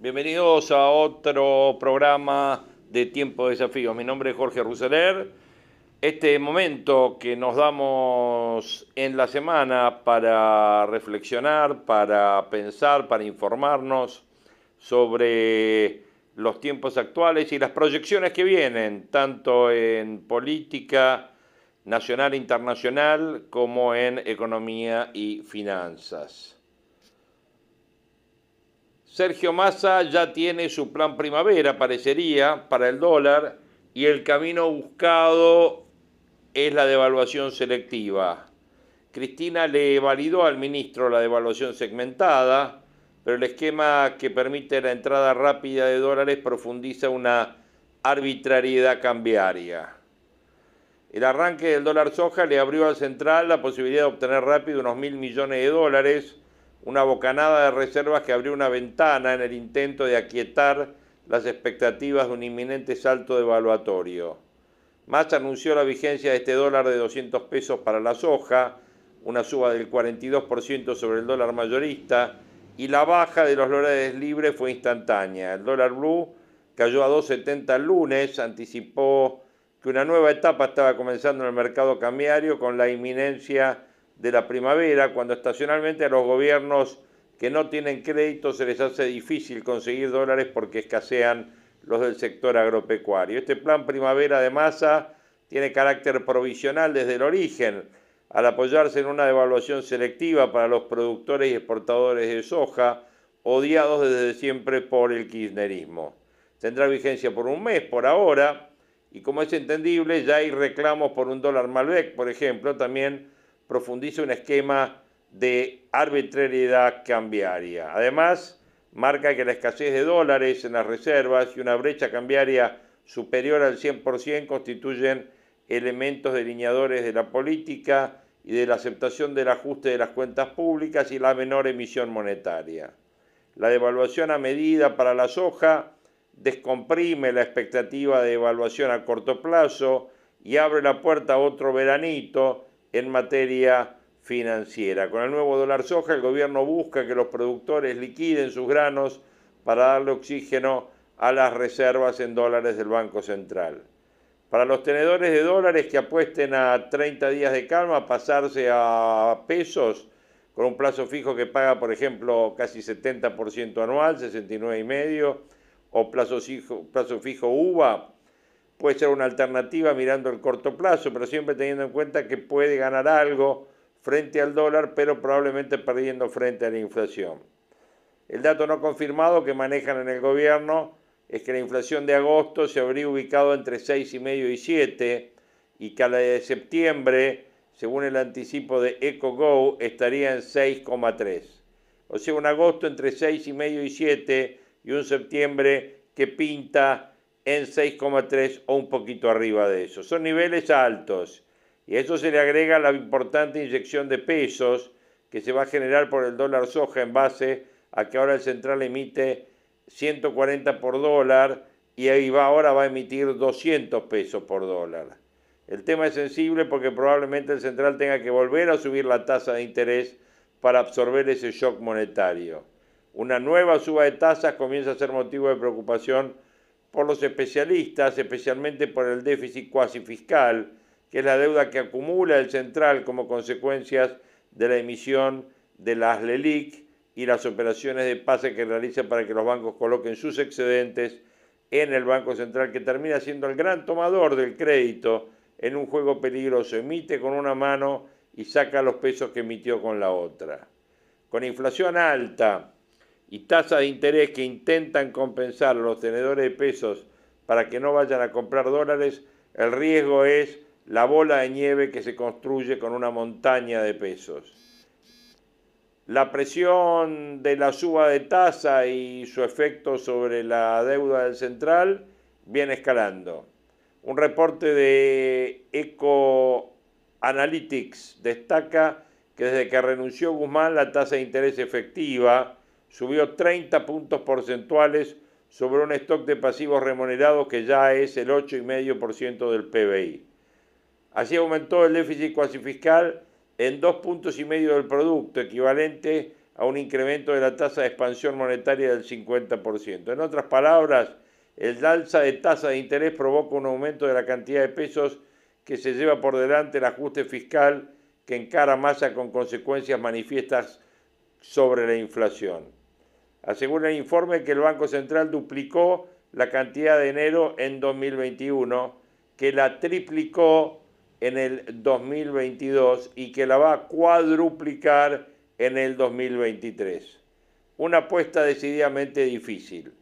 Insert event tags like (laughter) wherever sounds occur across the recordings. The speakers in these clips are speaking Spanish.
Bienvenidos a otro programa de Tiempo de Desafíos. Mi nombre es Jorge Ruseler. Este momento que nos damos en la semana para reflexionar, para pensar, para informarnos sobre los tiempos actuales y las proyecciones que vienen, tanto en política nacional e internacional como en economía y finanzas. Sergio Massa ya tiene su plan primavera, parecería, para el dólar, y el camino buscado es la devaluación selectiva. Cristina le validó al ministro la devaluación segmentada, pero el esquema que permite la entrada rápida de dólares profundiza una arbitrariedad cambiaria. El arranque del dólar soja le abrió al central la posibilidad de obtener rápido unos mil millones de dólares, una bocanada de reservas que abrió una ventana en el intento de aquietar las expectativas de un inminente salto devaluatorio. Más anunció la vigencia de este dólar de 200 pesos para la soja, una suba del 42% sobre el dólar mayorista, y la baja de los dólares libres fue instantánea. El dólar blue cayó a 2.70 el lunes, anticipó que una nueva etapa estaba comenzando en el mercado cambiario con la inminencia de la primavera, cuando estacionalmente a los gobiernos que no tienen crédito se les hace difícil conseguir dólares porque escasean los del sector agropecuario. Este plan primavera de masa tiene carácter provisional desde el origen, al apoyarse en una devaluación selectiva para los productores y exportadores de soja, odiados desde siempre por el kirchnerismo. Tendrá vigencia por un mes por ahora, y como es entendible, ya hay reclamos por un dólar Malbec, por ejemplo, también profundiza un esquema de arbitrariedad cambiaria. Además, marca que la escasez de dólares en las reservas y una brecha cambiaria superior al 100% constituyen elementos delineadores de la política y de la aceptación del ajuste de las cuentas públicas y la menor emisión monetaria. La devaluación a medida para la soja descomprime la expectativa de evaluación a corto plazo y abre la puerta a otro veranito en materia financiera. Con el nuevo dólar soja, el gobierno busca que los productores liquiden sus granos para darle oxígeno a las reservas en dólares del Banco Central. Para los tenedores de dólares que apuesten a 30 días de calma, pasarse a pesos con un plazo fijo que paga, por ejemplo, casi 70% anual, 69,5%, o plazo fijo, plazo fijo UVA, puede ser una alternativa mirando el corto plazo, pero siempre teniendo en cuenta que puede ganar algo frente al dólar, pero probablemente perdiendo frente a la inflación. El dato no confirmado que manejan en el gobierno es que la inflación de agosto se habría ubicado entre 6,5 y 7 y que la de septiembre, según el anticipo de EcoGo, estaría en 6,3. O sea, un agosto entre 6,5 y 7 y un septiembre que pinta en 6,3 o un poquito arriba de eso. Son niveles altos y a eso se le agrega la importante inyección de pesos que se va a generar por el dólar soja en base a que ahora el central emite 140 por dólar y ahí va, ahora va a emitir 200 pesos por dólar. El tema es sensible porque probablemente el central tenga que volver a subir la tasa de interés para absorber ese shock monetario. Una nueva suba de tasas comienza a ser motivo de preocupación por los especialistas, especialmente por el déficit cuasi fiscal, que es la deuda que acumula el central como consecuencias de la emisión de las LELIC y las operaciones de pase que realiza para que los bancos coloquen sus excedentes en el Banco Central, que termina siendo el gran tomador del crédito en un juego peligroso. Emite con una mano y saca los pesos que emitió con la otra. Con inflación alta, y tasas de interés que intentan compensar a los tenedores de pesos para que no vayan a comprar dólares, el riesgo es la bola de nieve que se construye con una montaña de pesos. La presión de la suba de tasa y su efecto sobre la deuda del central viene escalando. Un reporte de Eco Analytics destaca que desde que renunció Guzmán la tasa de interés efectiva subió 30 puntos porcentuales sobre un stock de pasivos remunerados que ya es el 8,5% del PBI. Así aumentó el déficit cuasi fiscal en dos puntos y medio del producto, equivalente a un incremento de la tasa de expansión monetaria del 50%. En otras palabras, el alza de tasa de interés provoca un aumento de la cantidad de pesos que se lleva por delante el ajuste fiscal que encara masa con consecuencias manifiestas sobre la inflación. Asegura el informe que el Banco Central duplicó la cantidad de enero en 2021, que la triplicó en el 2022 y que la va a cuadruplicar en el 2023. Una apuesta decididamente difícil.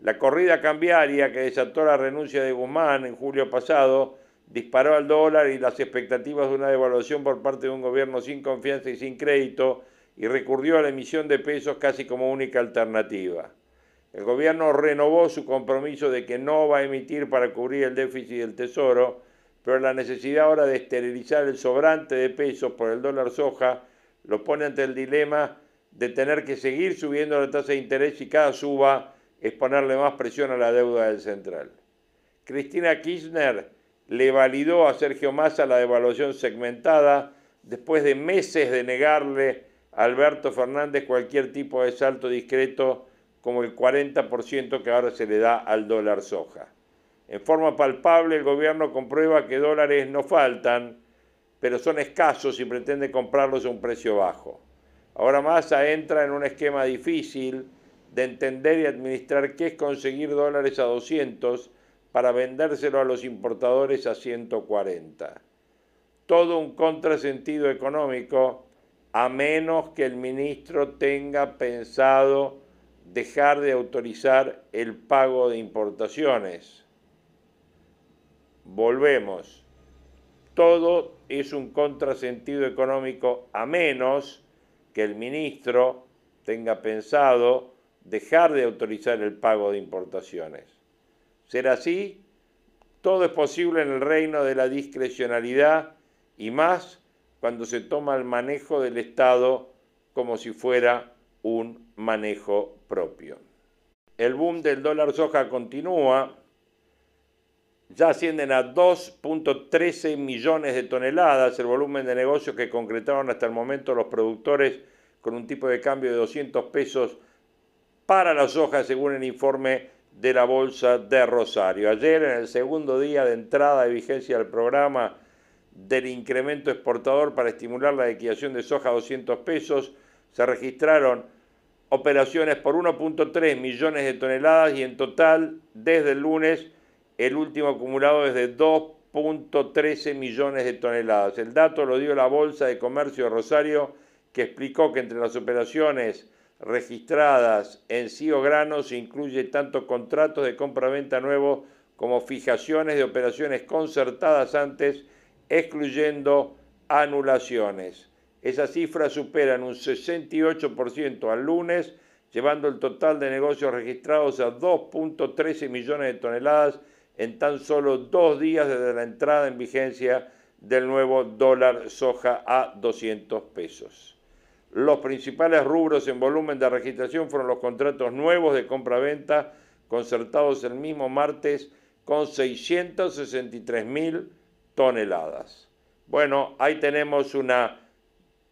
La corrida cambiaria que desató la renuncia de Guzmán en julio pasado disparó al dólar y las expectativas de una devaluación por parte de un gobierno sin confianza y sin crédito y recurrió a la emisión de pesos casi como única alternativa. El gobierno renovó su compromiso de que no va a emitir para cubrir el déficit del Tesoro, pero la necesidad ahora de esterilizar el sobrante de pesos por el dólar soja lo pone ante el dilema de tener que seguir subiendo la tasa de interés y cada suba es ponerle más presión a la deuda del central. Cristina Kirchner le validó a Sergio Massa la devaluación segmentada después de meses de negarle Alberto Fernández cualquier tipo de salto discreto como el 40% que ahora se le da al dólar soja. En forma palpable, el gobierno comprueba que dólares no faltan, pero son escasos y pretende comprarlos a un precio bajo. Ahora Massa entra en un esquema difícil de entender y administrar qué es conseguir dólares a 200 para vendérselo a los importadores a 140. Todo un contrasentido económico, a menos que el ministro tenga pensado dejar de autorizar el pago de importaciones volvemos. Todo es un contrasentido económico a menos que el ministro tenga pensado dejar de autorizar el pago de importaciones. Ser así, todo es posible en el reino de la discrecionalidad y más cuando se toma el manejo del Estado como si fuera un manejo propio. El boom del dólar soja continúa ya ascienden a 2.13 millones de toneladas el volumen de negocios que concretaron hasta el momento los productores con un tipo de cambio de 200 pesos para las hojas según el informe de la Bolsa de Rosario. Ayer, en el segundo día de entrada de vigencia del programa del incremento exportador para estimular la liquidación de soja a 200 pesos, se registraron operaciones por 1.3 millones de toneladas y en total, desde el lunes, el último acumulado es de 2.13 millones de toneladas. El dato lo dio la Bolsa de Comercio de Rosario, que explicó que entre las operaciones registradas en CIO Grano se incluye tanto contratos de compra-venta nuevos como fijaciones de operaciones concertadas antes, excluyendo anulaciones. Esas cifras superan un 68% al lunes, llevando el total de negocios registrados a 2.13 millones de toneladas en tan solo dos días desde la entrada en vigencia del nuevo dólar soja a 200 pesos. Los principales rubros en volumen de registración fueron los contratos nuevos de compra-venta concertados el mismo martes con 663 mil toneladas. Bueno, ahí tenemos una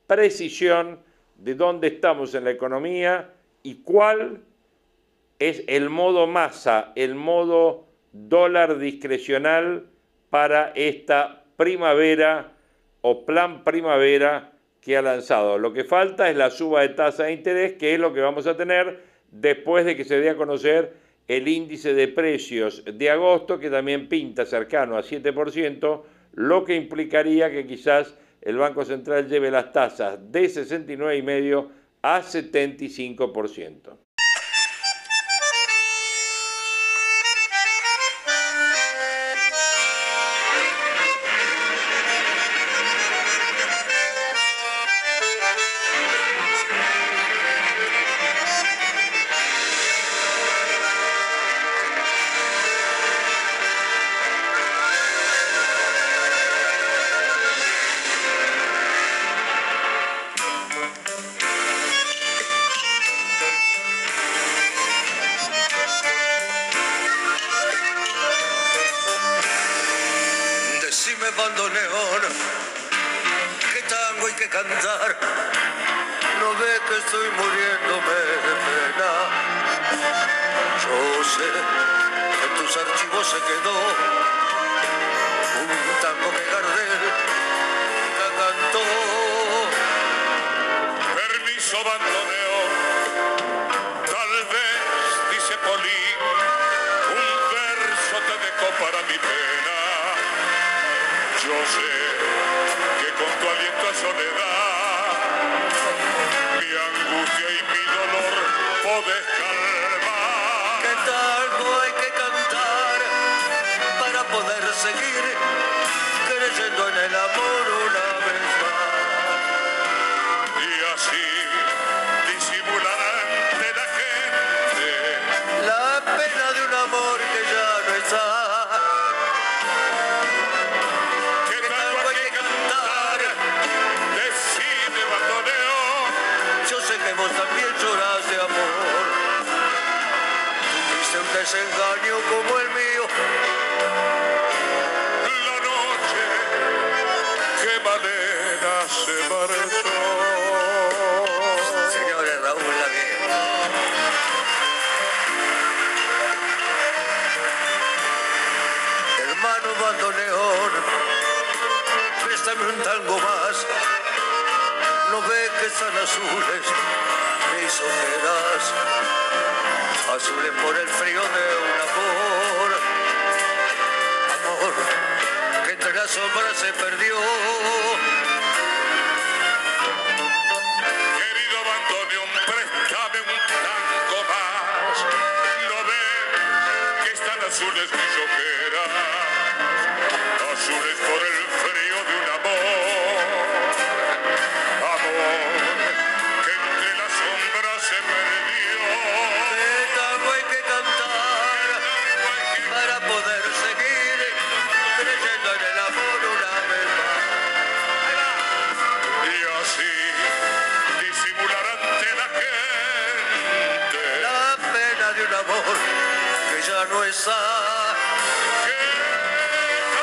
precisión de dónde estamos en la economía y cuál es el modo masa, el modo dólar discrecional para esta primavera o plan primavera que ha lanzado. Lo que falta es la suba de tasa de interés, que es lo que vamos a tener después de que se dé a conocer el índice de precios de agosto, que también pinta cercano a 7%, lo que implicaría que quizás el Banco Central lleve las tasas de 69,5 a 75%. Está.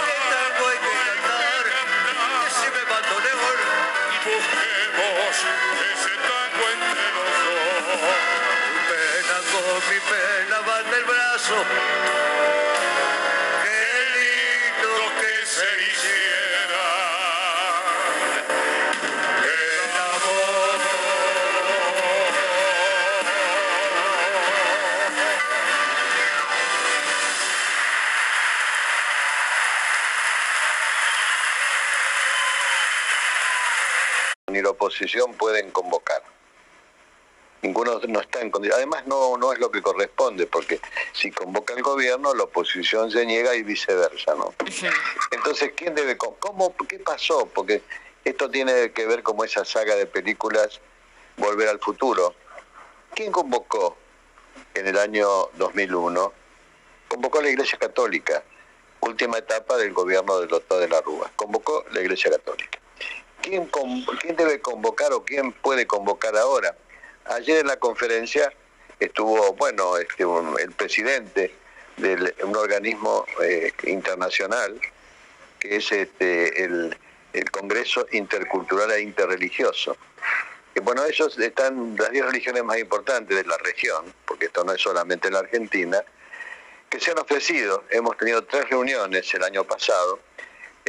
que tango hay que cantar, decime bandoneón, busquemos ese tango entre los dos. tu pena con mi pena van del brazo. Oposición pueden convocar. Ninguno no está en condición. Además, no, no es lo que corresponde, porque si convoca el gobierno, la oposición se niega y viceversa, ¿no? Entonces, ¿quién debe cómo qué pasó? Porque esto tiene que ver como esa saga de películas Volver al futuro. ¿Quién convocó en el año 2001? Convocó a la Iglesia Católica, última etapa del gobierno del doctor de la Rúa. Convocó la Iglesia Católica. ¿Quién, con- ¿Quién debe convocar o quién puede convocar ahora? Ayer en la conferencia estuvo, bueno, este, el presidente de un organismo eh, internacional, que es este, el, el Congreso Intercultural e Interreligioso. Que, bueno, ellos están las 10 religiones más importantes de la región, porque esto no es solamente la Argentina, que se han ofrecido. Hemos tenido tres reuniones el año pasado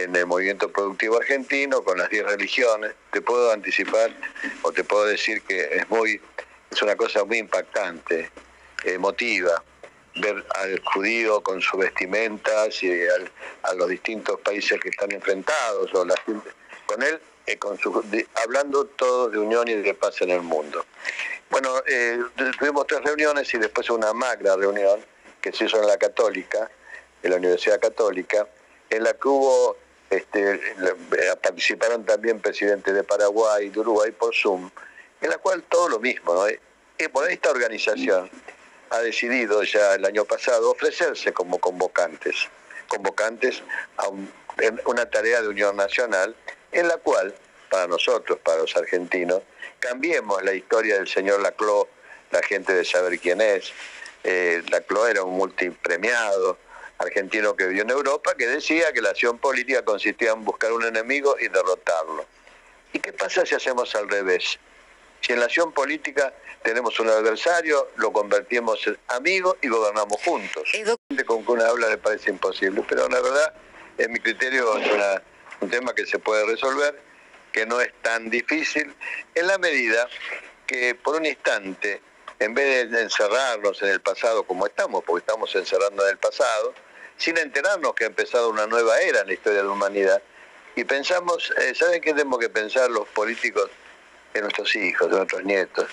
en el movimiento productivo argentino con las 10 religiones. Te puedo anticipar o te puedo decir que es muy es una cosa muy impactante, emotiva, ver al judío con sus vestimentas y a los distintos países que están enfrentados o la gente- con él eh, con su- hablando todos de unión y de paz en el mundo. Bueno, eh, tuvimos tres reuniones y después una magra reunión que se hizo en la Católica, en la Universidad Católica, en la que hubo, este, eh, participaron también presidentes de Paraguay y de Uruguay por Zoom, en la cual todo lo mismo, ¿no? Eh, eh, bueno, esta organización ha decidido ya el año pasado ofrecerse como convocantes, convocantes a un- una tarea de unión nacional, en la cual, para nosotros, para los argentinos, cambiemos la historia del señor Laclau, la gente de saber quién es. Eh, Laclau era un multipremiado, argentino que vivió en Europa, que decía que la acción política consistía en buscar un enemigo y derrotarlo. ¿Y qué pasa si hacemos al revés? Si en la acción política tenemos un adversario, lo convertimos en amigo y gobernamos juntos. Eh, Con que una habla le parece imposible, pero la verdad, en mi criterio, es una- un tema que se puede resolver, que no es tan difícil, en la medida que por un instante, en vez de encerrarnos en el pasado como estamos, porque estamos encerrando en el pasado, sin enterarnos que ha empezado una nueva era en la historia de la humanidad, y pensamos, eh, ¿saben qué tenemos que pensar los políticos de nuestros hijos, de nuestros nietos?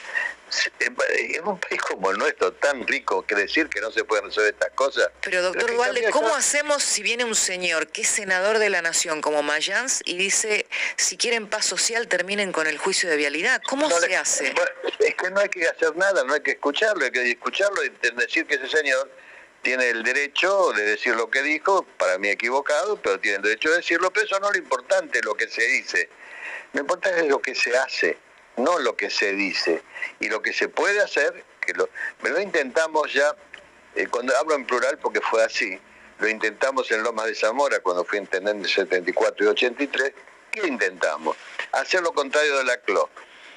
En un país como el nuestro, tan rico, que decir que no se pueden resolver estas cosas. Pero doctor Dualde, ¿cómo hacemos si viene un señor que es senador de la nación como Mayans y dice, si quieren paz social, terminen con el juicio de vialidad? ¿Cómo No se le- hace? Es que no hay que hacer nada, no hay que escucharlo, hay que escucharlo y decir que ese señor tiene el derecho de decir lo que dijo, para mí equivocado, pero tiene el derecho de decirlo, pero eso no es lo importante, lo que se dice. Lo importante es lo que se hace, no lo que se dice. Y lo que se puede hacer, que lo, lo intentamos ya, eh, cuando hablo en plural porque fue así, lo intentamos en Lomas de Zamora cuando fui intendente 74 y 83, ¿qué intentamos? Hacer lo contrario de la CLO.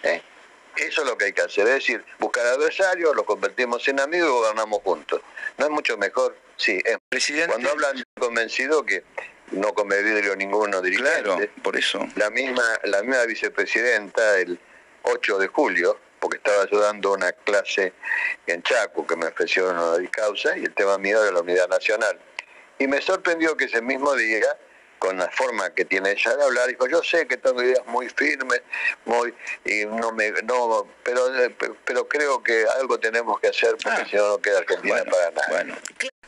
¿eh? Eso es lo que hay que hacer, es decir, buscar adversarios, los convertimos en amigos y gobernamos juntos. ¿No es mucho mejor? Sí, es. Presidente. Cuando hablan convencido que no come vidrio ninguno dirigente, Claro, por eso. la misma, la misma vicepresidenta el 8 de julio, porque estaba yo dando una clase en Chaco que me ofreció una causa y el tema mío de la unidad nacional. Y me sorprendió que ese mismo día, con la forma que tiene ella de hablar, dijo, yo sé que tengo ideas muy firmes, muy, y no me, no, pero, eh, pero creo que algo tenemos que hacer porque Ah. si no no queda Argentina Bueno, para nada. bueno.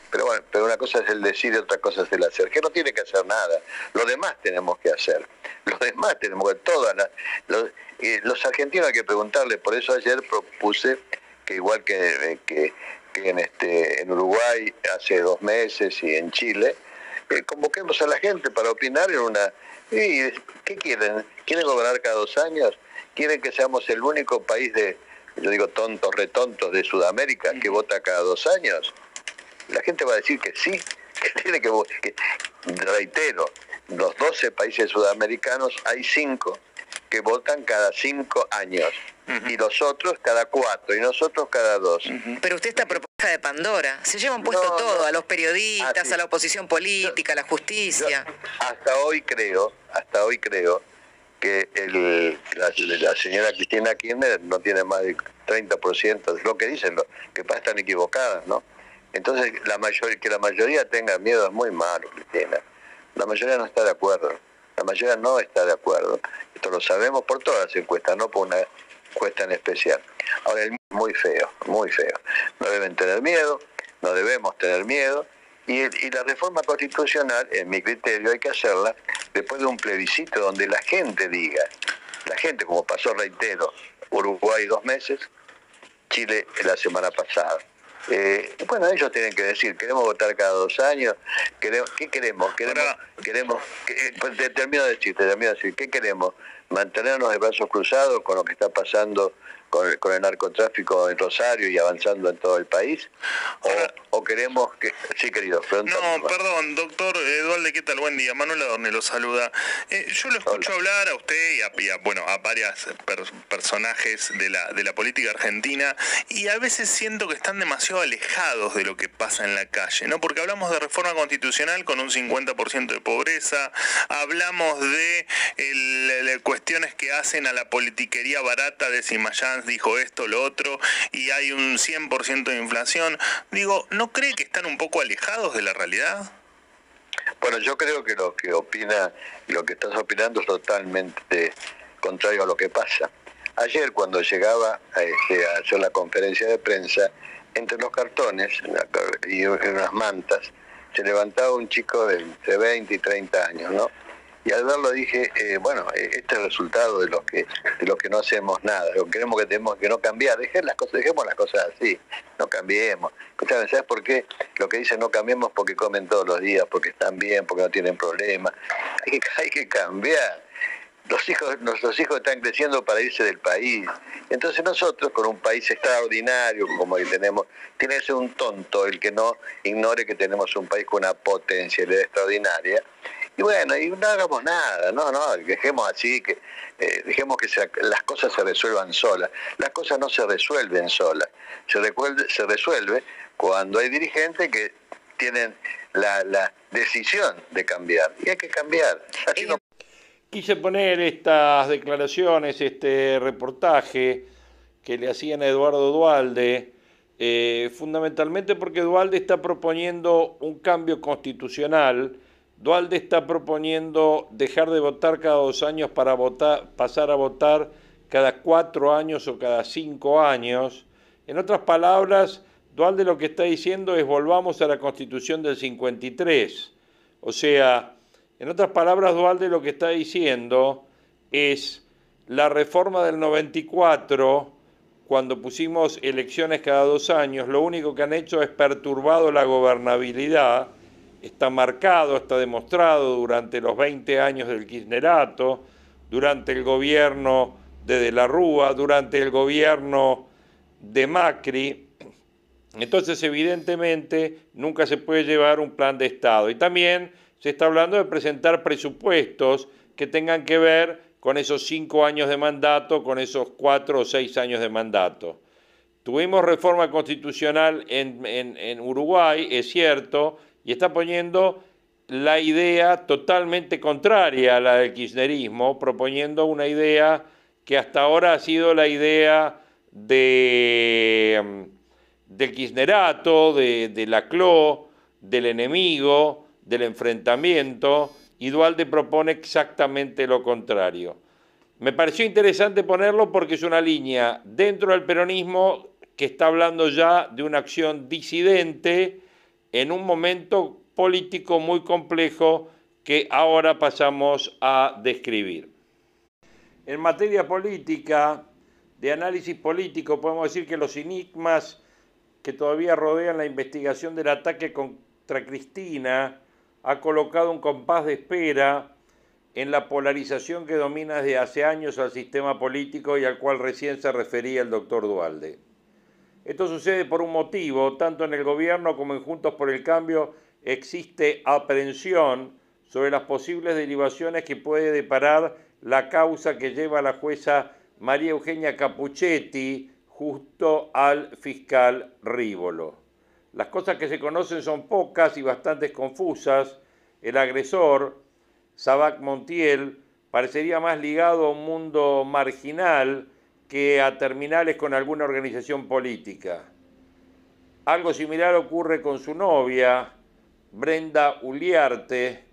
Pero bueno, pero una cosa es el decir y otra cosa es el hacer, que no tiene que hacer nada. Lo demás tenemos que hacer. Lo demás tenemos que, todas las, los, y los argentinos hay que preguntarle, por eso ayer propuse que igual que, que, que en este en Uruguay hace dos meses y en Chile, eh, convoquemos a la gente para opinar en una... ¿y ¿Qué quieren? ¿Quieren gobernar cada dos años? ¿Quieren que seamos el único país de, yo digo tontos, retontos de Sudamérica que vota cada dos años? la gente va a decir que sí, (laughs) que tiene que, que reitero, los 12 países sudamericanos hay 5 que votan cada 5 años y los otros cada 4 y nosotros cada 2. Pero usted está de Pandora. Se llevan puesto No, todo, no. a los periodistas, Ah, a la oposición política, a la justicia. Hasta hoy creo, hasta hoy creo que el, la, la señora Cristina Kirchner no tiene más del 30% de lo que dicen, lo que pasa están equivocadas, ¿no? Entonces, la mayor, que la mayoría tenga miedo es muy malo, Cristina. La mayoría no está de acuerdo. La mayoría no está de acuerdo. Esto lo sabemos por todas las encuestas, no por una encuesta en especial. Ahora, el es muy feo, muy feo. No deben tener miedo, no debemos tener miedo. Y, el- y la reforma constitucional, en mi criterio, hay que hacerla después de un plebiscito donde la gente diga, la gente, como pasó, reitero, Uruguay dos meses, Chile la semana pasada. Eh, bueno, ellos tienen que decir, queremos votar cada dos años, queremos, ¿qué queremos? Queremos, Ahora- queremos que- eh, pues, te termino de decir, te termino de decir, ¿qué queremos? ¿Mantenernos de brazos cruzados con lo que está pasando con el, con el narcotráfico en Rosario y avanzando en todo el país? ¿O, Ahora- o queremos que... Sí, querido, pregúntame. No, perdón, doctor Eduardo, ¿qué tal? Buen día. Manuel Adorne lo saluda. Eh, yo lo escucho hablar a usted y a, y a, bueno, a varias per- personajes de la, de la política argentina y a veces siento que están demasiado alejados de lo que pasa en la calle, ¿no? Porque hablamos de reforma constitucional con un 50% de pobreza, hablamos de el- el- cuestiones que hacen a la politiquería barata de si Dijo esto, lo otro, y hay un 100% de inflación. Digo, ¿no cree que están un poco alejados de la realidad? Bueno, yo creo que lo que opina, lo que estás opinando es totalmente contrario a lo que pasa. Ayer cuando llegaba este, a hacer la conferencia de prensa, entre los cartones y unas mantas, se levantaba un chico de entre 20 y 30 años, ¿no? Y al verlo dije, eh, bueno, eh, este es el resultado de los que de los que no hacemos nada, lo que queremos que tenemos que no cambiar, dejemos las cosas, dejemos las cosas así, no cambiemos. Escuchame, ¿sabes por qué? Lo que dicen no cambiemos porque comen todos los días, porque están bien, porque no tienen problemas. (laughs) Hay que, hay que cambiar. los hijos, nuestros hijos están creciendo para irse del país. Entonces nosotros, con un país extraordinario como el que tenemos, tiene que ser un tonto el que no ignore que tenemos un país con una potencialidad extraordinaria. Y bueno, y no hagamos nada, no, no, dejemos así, que eh, dejemos que se- las cosas se resuelvan solas. Las cosas no se resuelven solas, se resuelve, se resuelve cuando hay dirigentes que tienen la, la decisión de cambiar. Y hay que cambiar. Así no Quise poner estas declaraciones, este reportaje que le hacían a Eduardo Dualde, eh, fundamentalmente porque Dualde está proponiendo un cambio constitucional. Dualde está proponiendo dejar de votar cada dos años para votar, pasar a votar cada cuatro años o cada cinco años. En otras palabras, Dualde lo que está diciendo es volvamos a la constitución del 53. O sea, en otras palabras, Dualde lo que está diciendo es la reforma del 94, cuando pusimos elecciones cada dos años, lo único que han hecho es perturbado la gobernabilidad, está marcado, está demostrado durante los 20 años del kirchnerato, durante el gobierno de De la Rúa, durante el gobierno de Macri, entonces, evidentemente, nunca se puede llevar un plan de Estado. Y también se está hablando de presentar presupuestos que tengan que ver con esos cinco años de mandato, con esos cuatro o seis años de mandato. Tuvimos reforma constitucional en, Uruguay, es cierto, y está poniendo la idea totalmente contraria a la del kirchnerismo, proponiendo una idea que hasta ahora ha sido la idea de, mm, del kirchnerato, de, de la CLO, del enemigo, del enfrentamiento, y Dualde propone exactamente lo contrario. Me pareció interesante ponerlo porque es una línea dentro del peronismo que está hablando ya de una acción disidente en un momento político muy complejo que ahora pasamos a describir. En materia política, de análisis político, podemos decir que los enigmas que todavía rodean la investigación del ataque contra Cristina ha colocado un compás de espera en la polarización que domina desde hace años al sistema político y al cual recién se refería el doctor Dualde. Esto sucede por un motivo, tanto en el gobierno como en Juntos por el Cambio existe aprehensión sobre las posibles derivaciones que puede deparar la causa que lleva la jueza María Eugenia Capuchetti justo al fiscal Rívolo. Las cosas que se conocen son pocas y bastante confusas. El agresor, Sabac Montiel, parecería más ligado a un mundo marginal que a terminales con alguna organización política. Algo similar ocurre con su novia, Brenda Uliarte,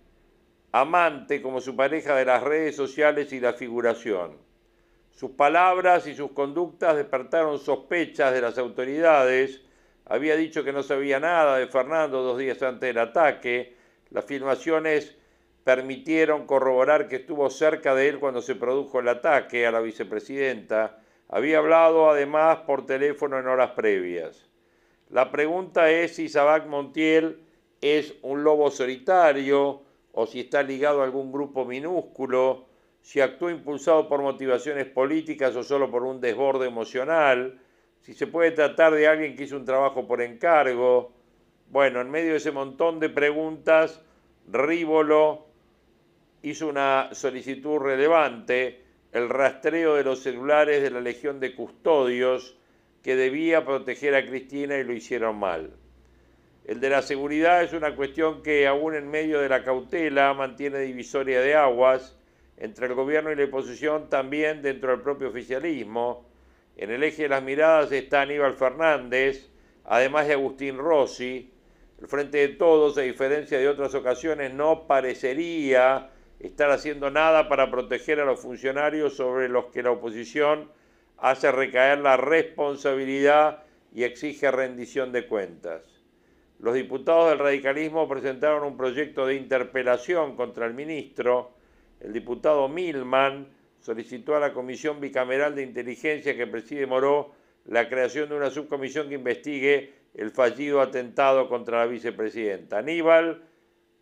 amante como su pareja de las redes sociales y la figuración. Sus palabras y sus conductas despertaron sospechas de las autoridades. Había dicho que no sabía nada de Fernando dos días antes del ataque. Las filmaciones permitieron corroborar que estuvo cerca de él cuando se produjo el ataque a la vicepresidenta. Había hablado además por teléfono en horas previas. La pregunta es si Sabac Montiel es un lobo solitario o si está ligado a algún grupo minúsculo, si actuó impulsado por motivaciones políticas o solo por un desborde emocional, si se puede tratar de alguien que hizo un trabajo por encargo. Bueno, en medio de ese montón de preguntas, Rívolo hizo una solicitud relevante, el rastreo de los celulares de la Legión de Custodios, que debía proteger a Cristina y lo hicieron mal. El de la seguridad es una cuestión que aún en medio de la cautela mantiene divisoria de aguas entre el gobierno y la oposición, también dentro del propio oficialismo. En el eje de las miradas está Aníbal Fernández, además de Agustín Rossi. El Frente de Todos, a diferencia de otras ocasiones, no parecería estar haciendo nada para proteger a los funcionarios sobre los que la oposición hace recaer la responsabilidad y exige rendición de cuentas. Los diputados del radicalismo presentaron un proyecto de interpelación contra el ministro. El diputado Milman solicitó a la Comisión Bicameral de Inteligencia que preside Moró la creación de una subcomisión que investigue el fallido atentado contra la vicepresidenta. Aníbal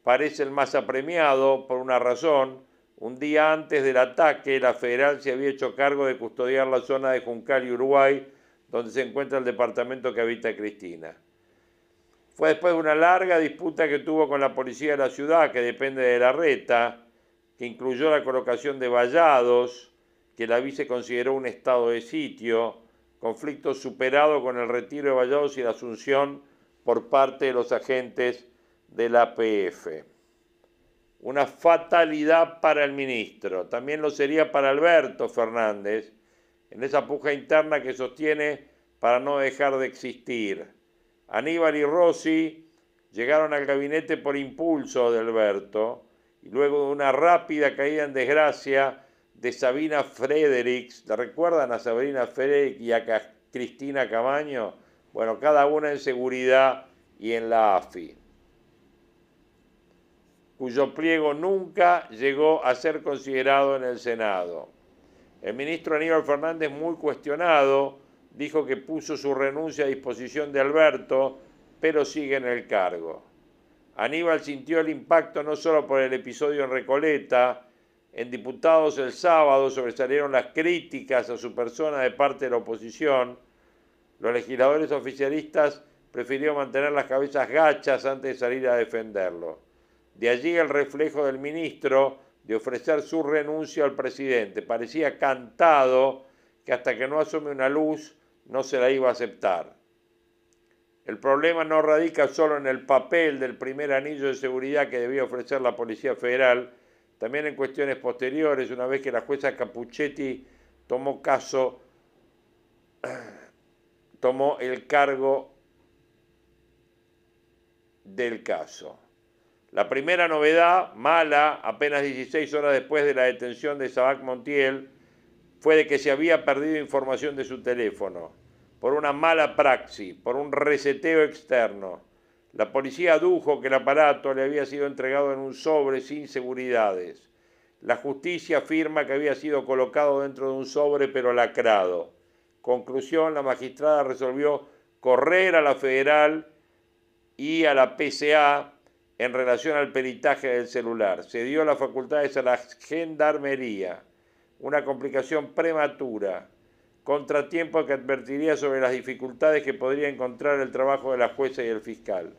parece el más apremiado por una razón, Un día antes del ataque, la federal se había hecho cargo de custodiar la zona de Juncal y Uruguay, donde se encuentra el departamento que habita Cristina. Fue después de una larga disputa que tuvo con la policía de la ciudad, que depende de la reta, que incluyó la colocación de vallados, que la vice consideró un estado de sitio, conflicto superado con el retiro de vallados y la asunción por parte de los agentes de la APF. Una fatalidad para el ministro, también lo sería para Alberto Fernández, en esa puja interna que sostiene para no dejar de existir. Aníbal y Rossi llegaron al gabinete por impulso de Alberto y luego de una rápida caída en desgracia de Sabina Fredericks, ¿la recuerdan a Sabina Fredericks y a Cristina Camaño? Bueno, cada una en seguridad y en la AFI, cuyo pliego nunca llegó a ser considerado en el Senado. El ministro Aníbal Fernández, muy cuestionado, dijo que puso su renuncia a disposición de Alberto, pero sigue en el cargo. Aníbal sintió el impacto no solo por el episodio en Recoleta, en diputados el sábado sobresalieron las críticas a su persona de parte de la oposición, los legisladores oficialistas prefirieron mantener las cabezas gachas antes de salir a defenderlo. De allí el reflejo del ministro de ofrecer su renuncia al presidente. Parecía cantado que hasta que no asume una luz no se la iba a aceptar. El problema no radica solo en el papel del primer anillo de seguridad que debía ofrecer la Policía Federal, también en cuestiones posteriores, una vez que la jueza Capuchetti tomó caso, tomó el cargo del caso. La primera novedad, mala, apenas 16 horas después de la detención de Sabac Montiel, fue de que se había perdido información de su teléfono, por una mala praxis, por un reseteo externo. La policía adujo que el aparato le había sido entregado en un sobre sin seguridades. La justicia afirma que había sido colocado dentro de un sobre pero lacrado. Conclusión, la magistrada resolvió correr a la federal y a la PCA en relación al peritaje del celular. Se dio las facultades a la gendarmería, una complicación prematura, contratiempo que advertiría sobre las dificultades que podría encontrar el trabajo de la jueza y el fiscal.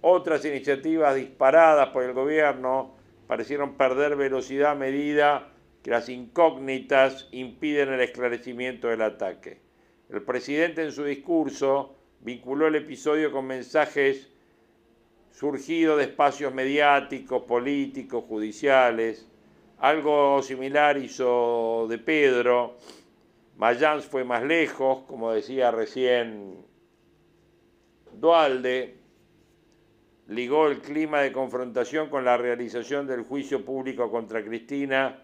Otras iniciativas disparadas por el gobierno parecieron perder velocidad a medida que las incógnitas impiden el esclarecimiento del ataque. El presidente en su discurso vinculó el episodio con mensajes surgido de espacios mediáticos, políticos, judiciales. Algo similar hizo de Pedro. Mayans fue más lejos, como decía recién Dualde, ligó el clima de confrontación con la realización del juicio público contra Cristina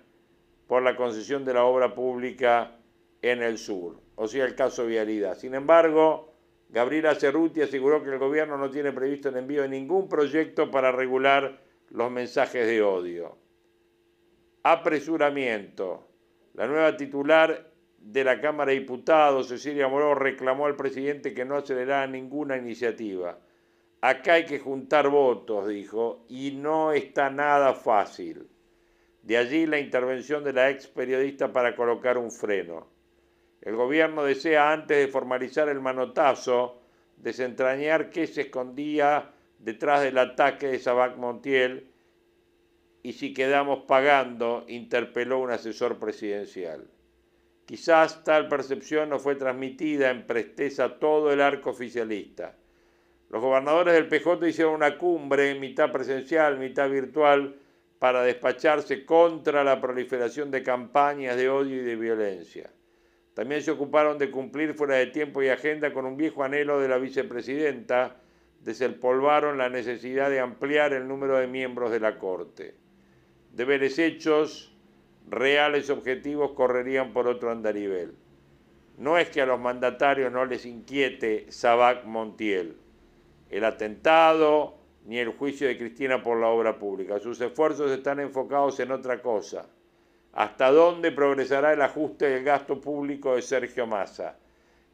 por la concesión de la obra pública en el sur, o sea, el caso Vialidad. Sin embargo, Gabriela Cerruti aseguró que el gobierno no tiene previsto el envío de ningún proyecto para regular los mensajes de odio. Apresuramiento. La nueva titular de la Cámara de Diputados, Cecilia Moró, reclamó al presidente que no acelerara ninguna iniciativa. Acá hay que juntar votos, dijo, y no está nada fácil. De allí la intervención de la ex periodista para colocar un freno. El gobierno desea, antes de formalizar el manotazo, desentrañar qué se escondía detrás del ataque de Sabac Montiel y si quedamos pagando, interpeló un asesor presidencial. Quizás tal percepción no fue transmitida en presteza a todo el arco oficialista. Los gobernadores del PJ hicieron una cumbre, mitad presencial, mitad virtual, para despacharse contra la proliferación de campañas de odio y de violencia. También se ocuparon de cumplir fuera de tiempo y agenda con un viejo anhelo de la vicepresidenta, desempolvaron la necesidad de ampliar el número de miembros de la Corte. Deberes hechos, reales objetivos correrían por otro andarivel. No es que a los mandatarios no les inquiete Sabac Montiel, el atentado ni el juicio de Cristina por la obra pública. Sus esfuerzos están enfocados en otra cosa ¿Hasta dónde progresará el ajuste del gasto público de Sergio Massa?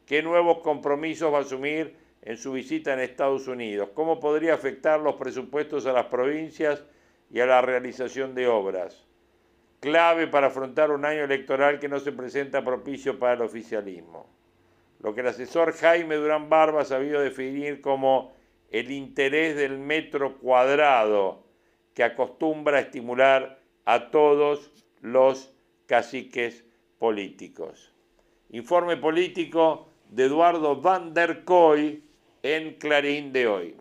¿Qué nuevos compromisos va a asumir en su visita en Estados Unidos? ¿Cómo podría afectar los presupuestos a las provincias y a la realización de obras? clave para afrontar un año electoral que no se presenta propicio para el oficialismo. Lo que el asesor Jaime Durán Barba ha sabido definir como el interés del metro cuadrado que acostumbra a estimular a todos los caciques políticos. Informe político de Eduardo Van der Koy en Clarín de hoy.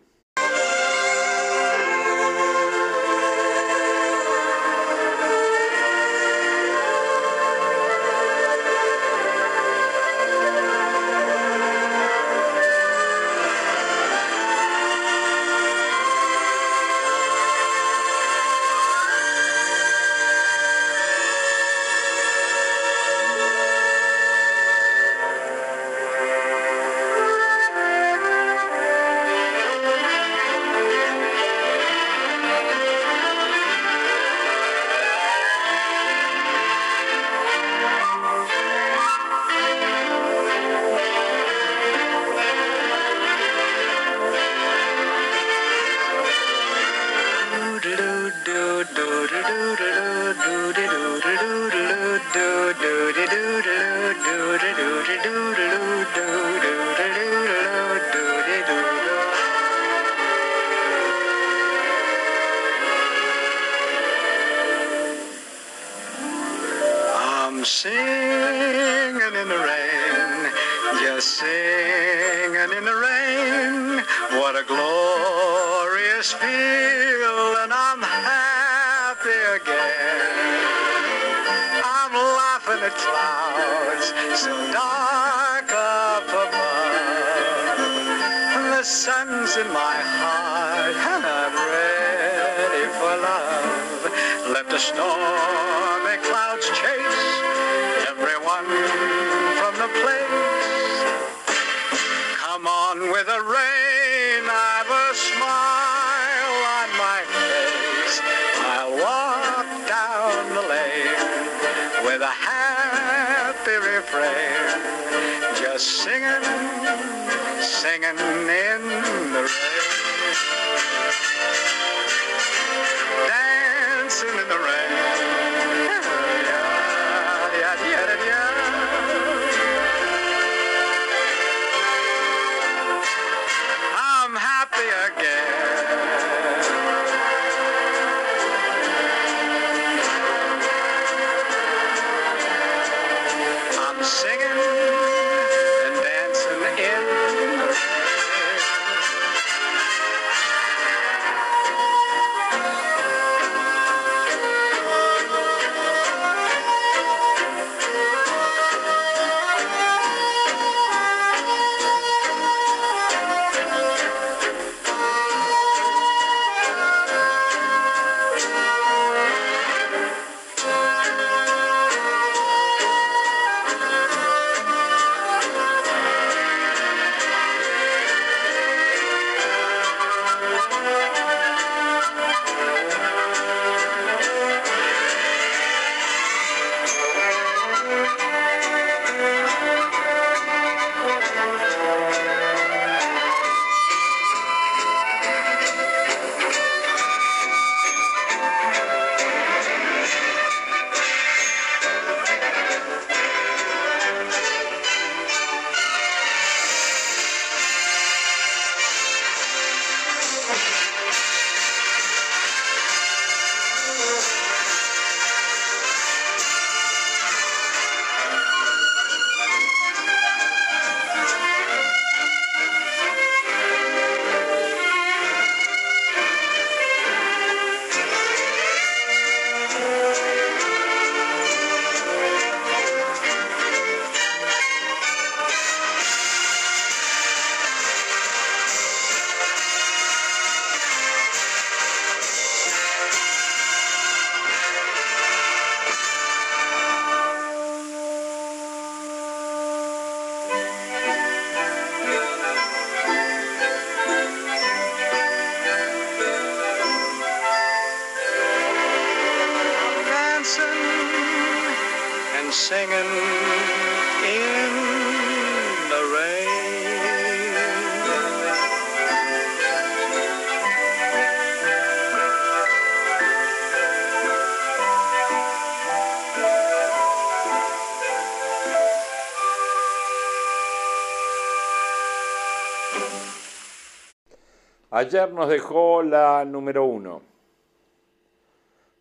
Ayer nos dejó la número uno.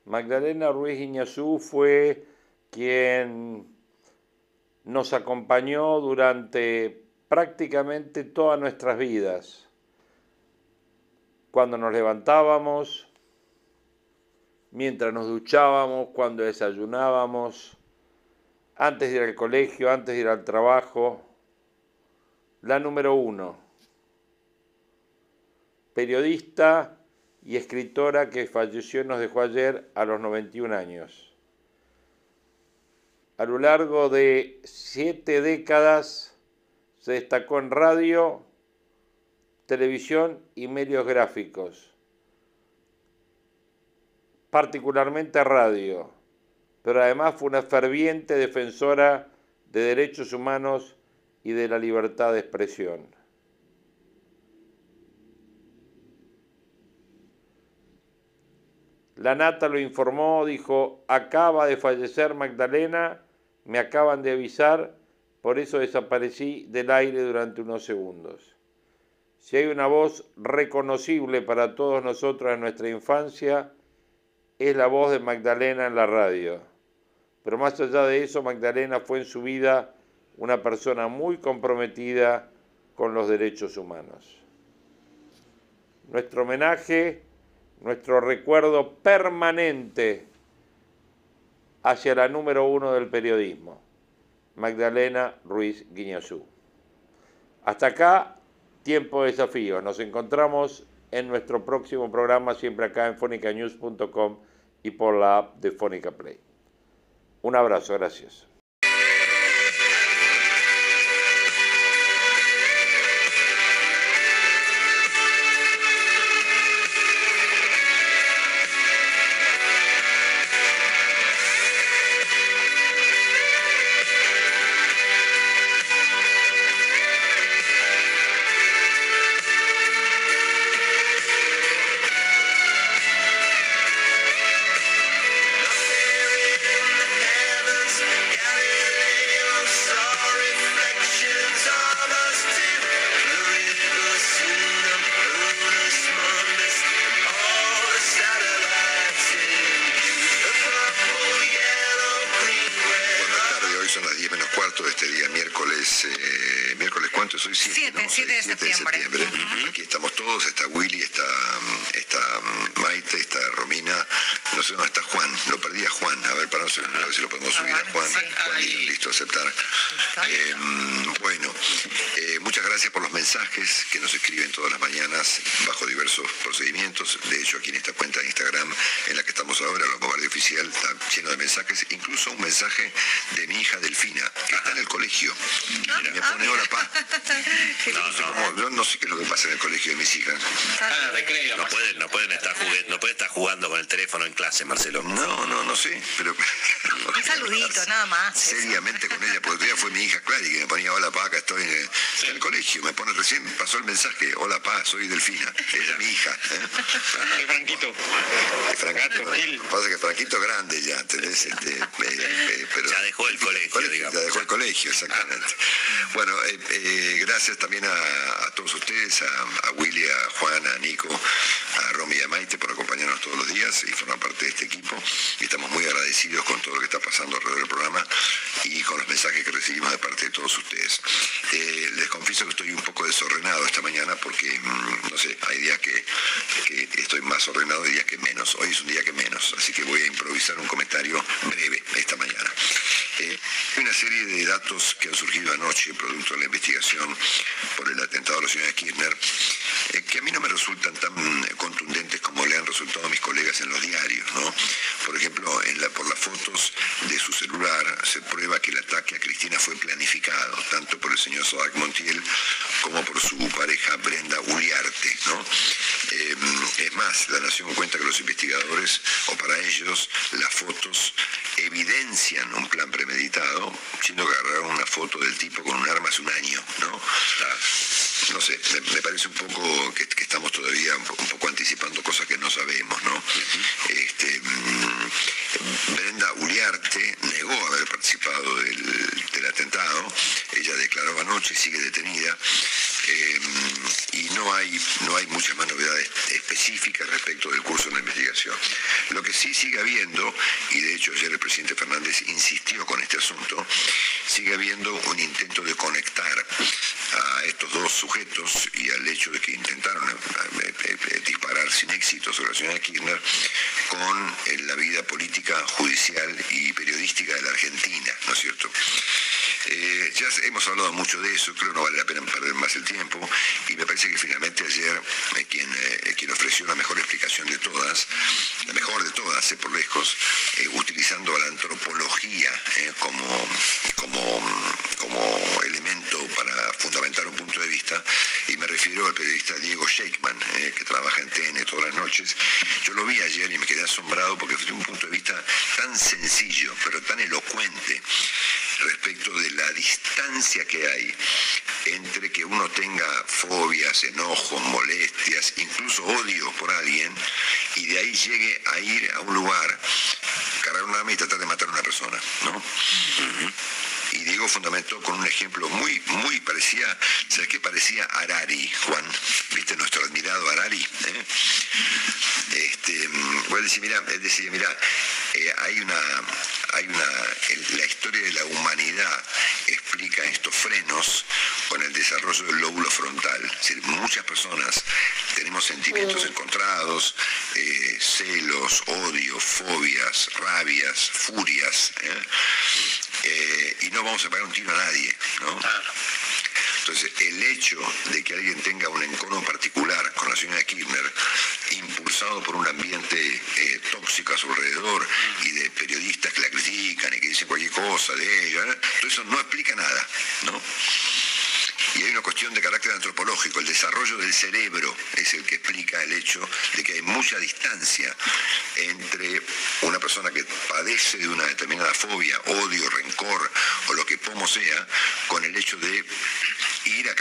Magdalena Ruiz Iñazú fue quien nos acompañó durante prácticamente todas nuestras vidas. Cuando nos levantábamos, mientras nos duchábamos, cuando desayunábamos, antes de ir al colegio, antes de ir al trabajo. La número uno, periodista y escritora que falleció nos dejó ayer a los 91 años. A lo largo de siete décadas se destacó en radio, televisión y medios gráficos, particularmente radio, pero además fue una ferviente defensora de derechos humanos y de la libertad de expresión. La Nata lo informó, dijo, acaba de fallecer Magdalena, me acaban de avisar, por eso desaparecí del aire durante unos segundos. Si hay una voz reconocible para todos nosotros en nuestra infancia, es la voz de Magdalena en la radio. Pero más allá de eso, Magdalena fue en su vida una persona muy comprometida con los derechos humanos. Nuestro homenaje nuestro recuerdo permanente hacia la número uno del periodismo, Magdalena Ruiz Guiñazú. Hasta acá, tiempo de desafío. Nos encontramos en nuestro próximo programa, siempre acá en fonicanews.com y por la app de Fónica Play. Un abrazo, gracias. Mensaje de mi hija Delfina, que está en el colegio. Me pone hola, pa. (laughs) No sé cómo- yo no sé qué es lo que pasa en el colegio de mis hijas. No pueden, no pueden estar jugando, no pueden estar jugando con el teléfono en clase, Marcelo. No, no, no sé, pero... (laughs) Un saludito, nada más. eso. seriamente con ella, porque día fue mi hija Clary que me ponía, hola pa, acá estoy en el, en el colegio, me pone recién, pasó el mensaje, hola pa, soy Delfina, ella es mi hija. ¿eh? El Franquito. Franquito, lo que pasa es que Franquito es grande ya, ¿entendés? Este, eh, pero, Ya dejó el colegio, digamos. Ya dejó el colegio, exactamente. Bueno, eh, eh, gracias también a, a todos ustedes, a, a Willy, a Juan, a Nico, a Romy y a Maite por acompañarnos todos los días y formar parte de este equipo. Y estamos muy agradecidos con todo lo que está pasando alrededor del programa y con los mensajes que recibimos de parte de todos ustedes. Eh, les confieso que estoy un poco desordenado esta mañana porque, mm, no sé, hay días que, que estoy más ordenado y días que menos. Hoy es un día que menos, así que voy a improvisar un comentario breve esta mañana. Eh, una serie de datos que han surgido anoche, producto de la investigación por el atentado a la señora Kirchner, eh, que a mí no me resultan tan eh, contundentes como le han resultado a mis colegas en los diarios. ¿no? Por ejemplo, por las fotos de su celular se prueba que el ataque a Cristina fue planificado, tanto por el señor Sadak Montiel como por su pareja Brenda Uliarte. ¿no? Eh, es más, la Nación cuenta que los investigadores, o para ellos, las fotos evidencian un plan premeditado, siendo que agarraron una foto del tipo con un arma hace un año, ¿no? No sé, me, me parece un poco que, que estamos todavía un, po- un poco anticipando cosas que no sabemos, ¿no? Este, mm, Brenda Uliarte negó haber participado del, del atentado, ella declaró anoche, sigue detenida, eh, y no hay hay, no hay muchas más novedades específicas respecto del curso de la investigación. Lo que sí sigue habiendo, y de hecho ayer el presidente Fernández insistió con este asunto, sigue habiendo un intento de conectar a estos dos sujetos y al hecho de que intentaron eh, eh, eh, disparar sin éxito sobre la señora Kirchner con la vida política, judicial y periodística de la Argentina, ¿no es cierto? Eh, ya hemos hablado mucho de eso, creo que no vale la pena perder más el tiempo, y me parece que finalmente ayer eh, quien, eh, quien ofreció la mejor explicación de todas, la mejor de todas, eh, por lejos, eh, utilizando la antropología como, como, como elemento para fundamentar un punto de vista, y me refiero al periodista Diego Sheikman, que trabaja en TN todas las noches. Yo lo vi ayer y me quedé asombrado porque fue un punto de vista tan sencillo, pero tan elocuente respecto de la distancia que hay entre que uno tenga fobias, enojos, molestias, incluso odio por alguien, y de ahí llegue a ir a un lugar, cargar un arma y tratar de matar a una persona, ¿no? Y Diego fundamentó con un ejemplo muy, muy parecía, ¿sabes qué? Parecía Harari, Juan, ¿viste? Nuestro admirado Harari. ¿eh? Este, mm, voy a decir, mira, es decir, mira, eh, hay una, hay una, el- la historia de la humanidad explica estos frenos con el desarrollo del lóbulo frontal. Es decir, muchas personas tenemos sentimientos encontrados, eh, celos, odio, fobias, rabias, furias, ¿eh? Y no vamos a pegar un tiro a nadie, ¿no? Entonces, el hecho de que alguien tenga un encono particular con la señora Kirchner, impulsado por un ambiente eh, tóxico a su alrededor y de periodistas que la critican y que dicen cualquier cosa de ella, todo eso no explica nada, ¿no? Y hay una cuestión de carácter antropológico, el desarrollo del cerebro es el que explica el hecho de que hay mucha distancia entre una persona que padece de una determinada fobia, odio, rencor o lo que pomo sea, con el hecho de ir a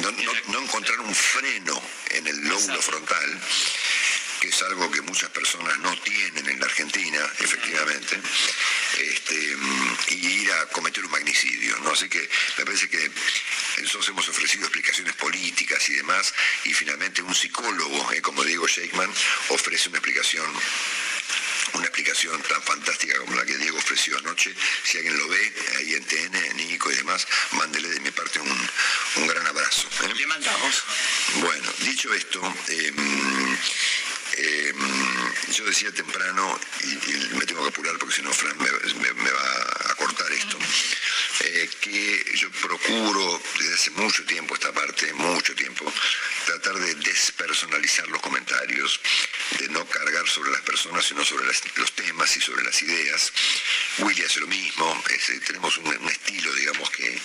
no, no- no encontrar un freno en el lóbulo frontal que es algo que muchas personas no tienen en la Argentina, efectivamente, este, y ir a cometer un magnicidio. ¿no? Así que me parece que nosotros hemos ofrecido explicaciones políticas y demás, y finalmente un psicólogo, eh, como Diego Sheikman, ofrece una explicación una explicación tan fantástica como la que Diego ofreció anoche. Si alguien lo ve ahí en TN, Nico y demás, mándele de mi parte un, un gran abrazo. ¿eh? Le mandamos. Bueno, dicho esto, eh, eh, yo decía temprano, y, me tengo que apurar porque si no Fran me, va a cortar esto, eh, que yo procuro desde hace mucho tiempo esta parte, mucho tiempo, tratar de despersonalizar los comentarios, de no cargar sobre las personas, sino sobre los temas y sobre las ideas. Willy hace lo mismo, eh, tenemos un, estilo, digamos, que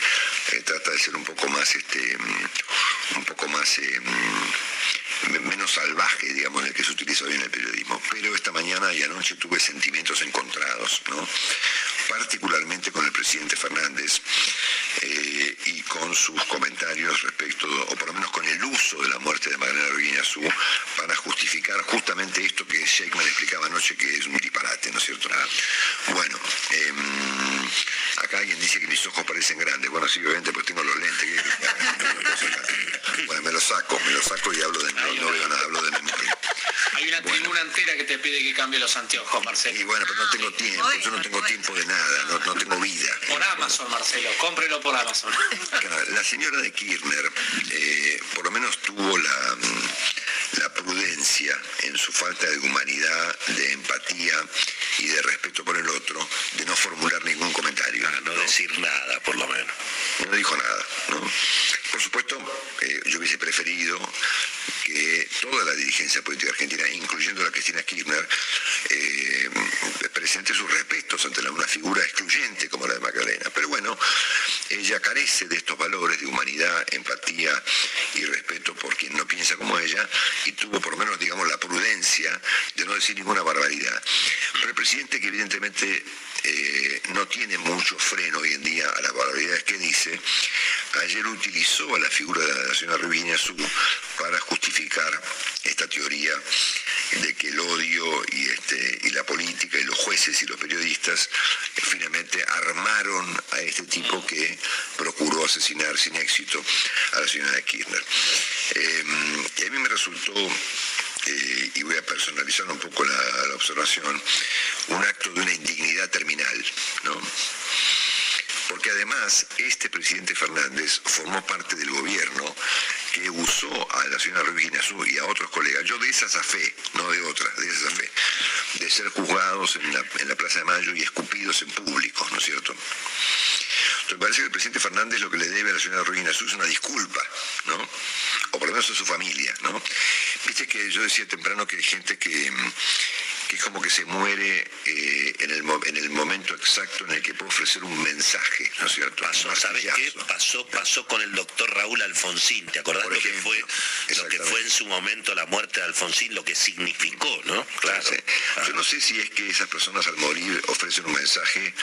trata de ser un poco más, este, mm, un poco más... mm, me- menos salvaje, digamos, en el que se utiliza hoy en el periodismo. Pero esta mañana y anoche tuve sentimientos encontrados, ¿no? particularmente con el presidente Fernández eh, y con sus comentarios respecto, o por lo menos con el uso de la muerte de Magdalena Arguiñazú para justificar justamente esto que Sheikman explicaba anoche, que es un disparate, ¿no es cierto? Bueno, em, acá alguien dice que mis ojos parecen grandes. Bueno, sí, obviamente, pues tengo los lentes. ¿qué- (laughs) Bueno, me los saco, me los saco y hablo de, no, no veo nada, hablo de memoria. Hay una tribuna entera que te pide que cambie los anteojos, Marcelo. Y bueno, pero no tengo tiempo, yo no tengo tiempo de nada, no, no tengo vida. Por Amazon, Marcelo. Cómprelo por Amazon. La señora de Kirchner eh, por lo menos tuvo la, mm, la prudencia en su falta de humanidad, de empatía y de respeto por el otro, de no formular ningún comentario. No decir nada, por lo menos. No dijo nada, ¿no? Por supuesto, eh, yo hubiese preferido que toda la dirigencia política argentina, incluyendo la Cristina Kirchner, eh, presente sus respetos ante la- una figura excluyente como la de Magdalena. Pero bueno, ella carece de estos valores de humanidad, empatía y respeto por quien no piensa como ella y tuvo por lo menos, digamos, la prudencia de no decir ninguna barbaridad. Pero el presidente que evidentemente eh, no tiene mucho freno hoy en día a las barbaridades que dice, ayer utilizó a la figura de la señora Rubiñazú para justificar esta teoría de que el odio y, este, y la política y los jueces y los periodistas eh, finalmente armaron a este tipo que procuró asesinar sin éxito a la señora de Kirchner. Eh, y a mí me resultó, eh, y voy a personalizar un poco la, la observación, un acto de una indignidad terminal, ¿no? Porque además este presidente Fernández formó parte del gobierno que usó a la señora Ruiz Guinazú y a otros colegas, yo de esa fe, no de otras, de esa fe, de ser juzgados en la, Plaza de Mayo y escupidos en público, ¿no es cierto? Entonces parece que el presidente Fernández lo que le debe a la señora Ruiz Guinazú es una disculpa, ¿no? O por lo menos a su familia, ¿no? Viste que yo decía temprano que hay gente que que es como que se muere eh, en, el, mo- en el momento exacto en el que puede ofrecer un mensaje, ¿no es cierto? Pasó, ¿sabes qué? Pasó, pasó con el doctor Raúl Alfonsín, ¿te acordás Por lo que, fue, lo que fue en su momento la muerte de Alfonsín, lo que significó, ¿no? Claro. Yo no sé si es que esas personas al morir ofrecen un mensaje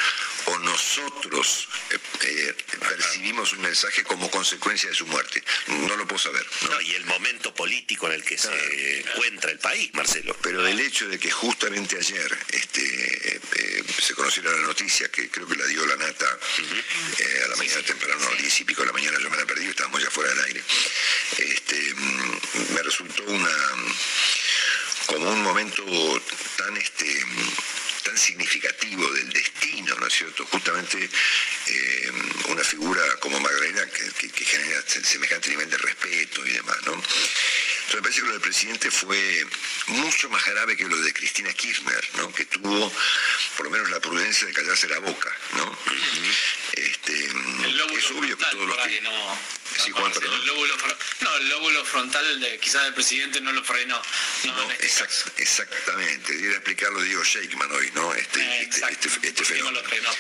nosotros eh, eh, percibimos un mensaje como consecuencia de su muerte. No lo puedo saber. ¿no? No, y el momento político en el que se encuentra el país, Marcelo. Pero el hecho de que justamente ayer este, eh, se conociera la noticia, que creo que la dio la nata eh, a la mañana temprano, a las 10 y pico de la mañana, yo me la perdí, estábamos ya fuera del aire, este, me resultó una como un momento tan este tan significativo del destino, ¿no es cierto? Justamente eh, una figura como Magdalena que, genera se- semejante nivel de respeto y demás, ¿no? Entonces me parece que lo del presidente fue mucho más grave que lo de Cristina Kirchner, ¿no? Que tuvo por lo menos la prudencia de callarse la boca, ¿no? Este, El lóbulo es obvio que todos los que... no. Sí, no Juan. El lóbulo fro- no, el lóbulo frontal de, quizás del presidente no lo frenó. No, este exact- exactamente, debería explicarlo Diego Sheikman hoy, ¿no? Este, Eh, este, este- este ¿Por qué no lo frenó?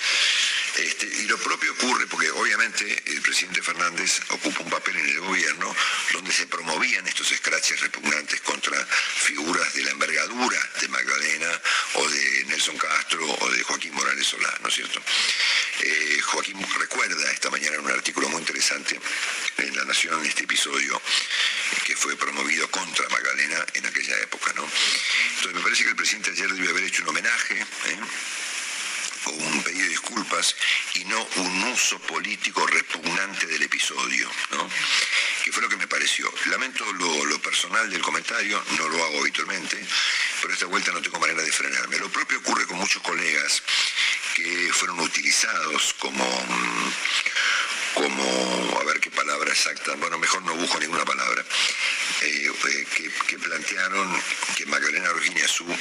Este, y lo propio ocurre porque obviamente el presidente Fernández ocupa un papel en el gobierno donde se promovían estos escraches repugnantes contra figuras de la envergadura de Magdalena o de Nelson Castro o de Joaquín Morales Solá, ¿no es cierto? Eh, Joaquín recuerda esta mañana en un artículo muy interesante en La Nación este episodio que fue promovido contra Magdalena en aquella época, ¿no? Entonces me parece que el presidente ayer debió haber hecho un homenaje, ¿eh? O un pedido de disculpas y no un uso político repugnante del episodio, ¿no? que fue lo que me pareció. Lamento lo, personal del comentario, no lo hago habitualmente, pero esta vuelta no tengo manera de frenarme. Lo propio ocurre con muchos colegas que fueron utilizados como, mm, como, a ver qué palabra exacta, bueno, mejor no busco ninguna palabra, eh, eh, que, plantearon que Magdalena Virginia Azul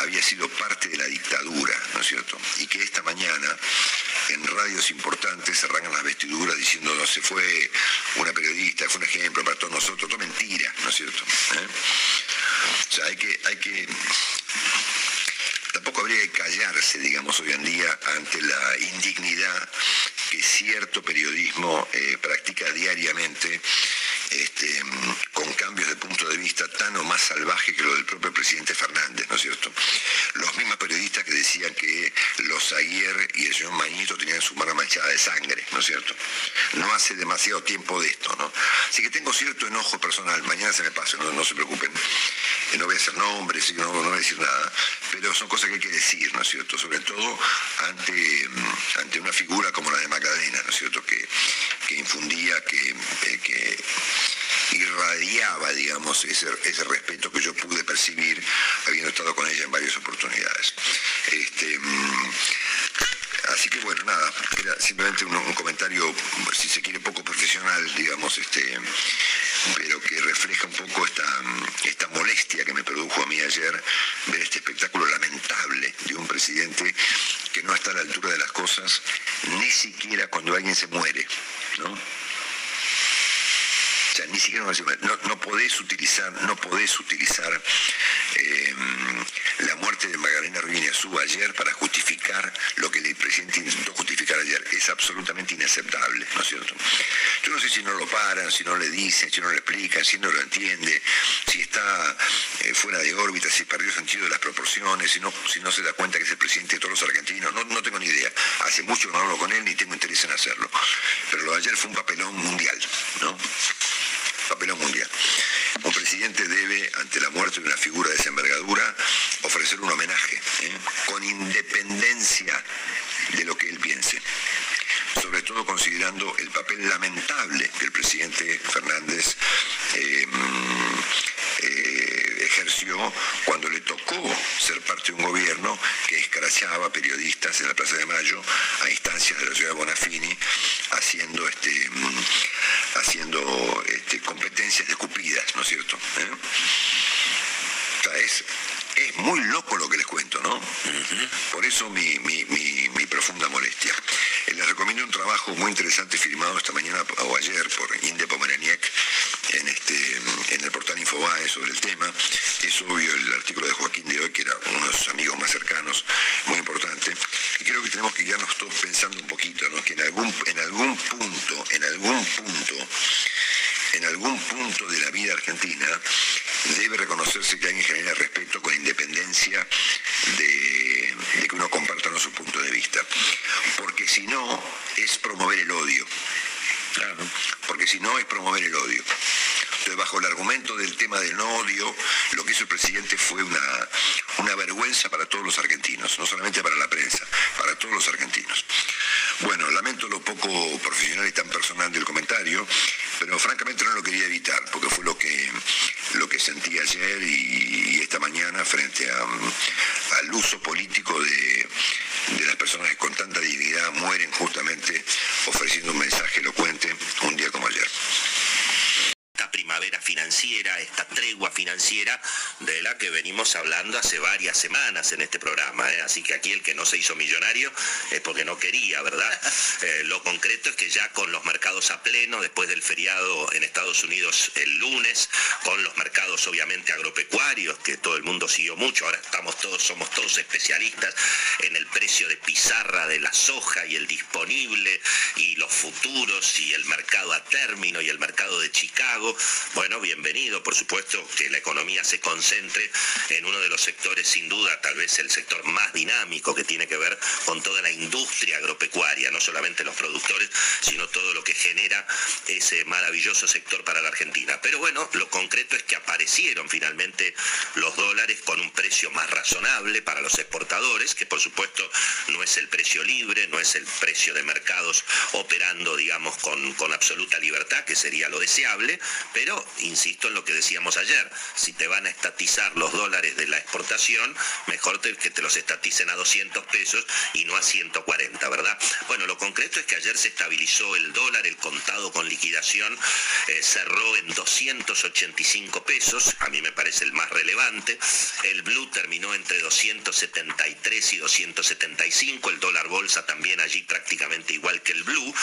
había sido parte de la dictadura, ¿no es cierto? Y que esta mañana en radios importantes se arrancan las vestiduras diciendo no se fue una periodista, fue un ejemplo para todos nosotros, todo mentira, ¿no es cierto? ¿Eh? O sea, hay que, hay que tampoco habría que callarse, digamos, hoy en día ante la indignidad que cierto periodismo eh, practica diariamente este, con cambios de punto de vista tan o más salvaje que lo del propio presidente Fernández, ¿no es cierto? Los mismos periodistas que decían que los Aguirre y el señor Mañito tenían su mano manchada de sangre, ¿no es cierto? No hace demasiado tiempo de esto, ¿no? Así que tengo cierto enojo personal, mañana se me pasa, no se preocupen. No voy a hacer nombres, no, no voy a decir nada, pero son cosas que hay que decir, ¿no es cierto? Sobre todo ante, mm, ante una figura como la de Magdalena, ¿no es cierto? Que, que infundía, que, eh, que irradiaba, digamos, ese, ese respeto que yo pude percibir habiendo estado con ella en varias oportunidades. Este, mm, así que bueno, nada, era simplemente un, comentario, si se quiere, poco profesional, digamos, este, pero que refleja un poco esta, esta molestia que me produjo a mí ayer ver este espectáculo lamentable de un presidente que no está a la altura de las cosas, ni siquiera cuando alguien se muere, ¿no? O sea, ni siquiera no, no podés utilizar, no podés utilizar eh, la muerte de Magdalena Rubiñazú ayer para justificar lo que el presidente intentó justificar ayer. Es absolutamente inaceptable, ¿no es cierto? Yo no sé si no lo paran, si no le dicen, si no le explican, si no lo entiende, si está eh, fuera de órbita, si perdió sentido de las proporciones, si no, si no se da cuenta que es el presidente de todos los argentinos. No, no tengo ni idea. Hace mucho no hablo con él ni tengo interés en hacerlo. Pero lo de ayer fue un papelón mundial, ¿no? Papelón mundial. Un presidente debe, ante la muerte de una figura de esa envergadura, ofrecer un homenaje, ¿eh? con independencia de lo que él piense. sobre todo considerando el papel lamentable que el presidente Fernández eh, eh, ejerció cuando le tocó ser parte de un gobierno que escrachaba periodistas en la Plaza de Mayo a instancias de la ciudad de Bonafini, haciendo este haciendo este, competencias escupidas, ¿no es cierto? ¿Eh? es, es muy loco lo que les cuento, ¿no? Por eso mi, mi- mi- mi profunda molestia. Eh, Les recomiendo un trabajo muy interesante firmado esta mañana o ayer por Inde Pomeraniec en, este, en el portal Infobae sobre el tema. Es obvio el artículo de Joaquín de hoy, que era uno de sus amigos más cercanos, muy importante. Y creo que tenemos que guiarnos todos pensando un poquito, ¿no? Que en algún, en algún punto, en algún punto, en algún punto de la vida argentina debe reconocerse que alguien genera respeto con independencia de, de que uno comparta no su punto de vista. Porque si no, es promover el odio. Porque si no, es promover el odio. Entonces, bajo el argumento del tema del no odio, lo que hizo el presidente fue una, una vergüenza para todos los argentinos, no solamente para la prensa, para todos los argentinos. Bueno, lamento lo poco profesional y tan personal del comentario, pero francamente no lo quería evitar, porque fue lo que, lo que sentí ayer y, esta mañana frente mm, al uso político de, de las personas que con tanta dignidad mueren justamente ofreciendo un mensaje elocuente un día como ayer. Esta primavera financiera, esta tregua financiera de la que venimos hablando hace varias semanas en este programa. ¿eh? Así que aquí el que no se hizo millonario es porque no quería, ¿verdad? (laughs) Eh, lo concreto es que ya con los mercados a pleno, después del feriado en Estados Unidos el lunes, con los mercados obviamente agropecuarios, que todo el mundo siguió mucho, ahora estamos todos, somos todos especialistas en el precio de pizarra de la soja y el disponible y los futuros y el mercado a término y el mercado de Chicago. Bueno, bienvenido, por supuesto, que la economía se concentre en uno de los sectores, sin duda, tal vez el sector más dinámico que tiene que ver con toda la industria agropecuaria, no solamente los productores, sino todo lo que genera ese maravilloso sector para la Argentina. Pero bueno, lo concreto es que aparecieron finalmente los dólares con un precio más razonable para los exportadores, que por supuesto no es el precio libre, no es el precio de mercados operando, digamos, con, con absoluta libertad, que sería lo deseable, pero insisto en lo que decíamos ayer, si te van a estatizar los dólares de la exportación, mejor que te los estaticen a 200 pesos y no a 140, ¿verdad? Bueno, lo concreto es que ayer se estabilizó el dólar, el contado con liquidación eh, cerró en 285 pesos, a mí me parece el más relevante, el blue terminó entre 273 y 275, el dólar bolsa también allí prácticamente igual que el blue.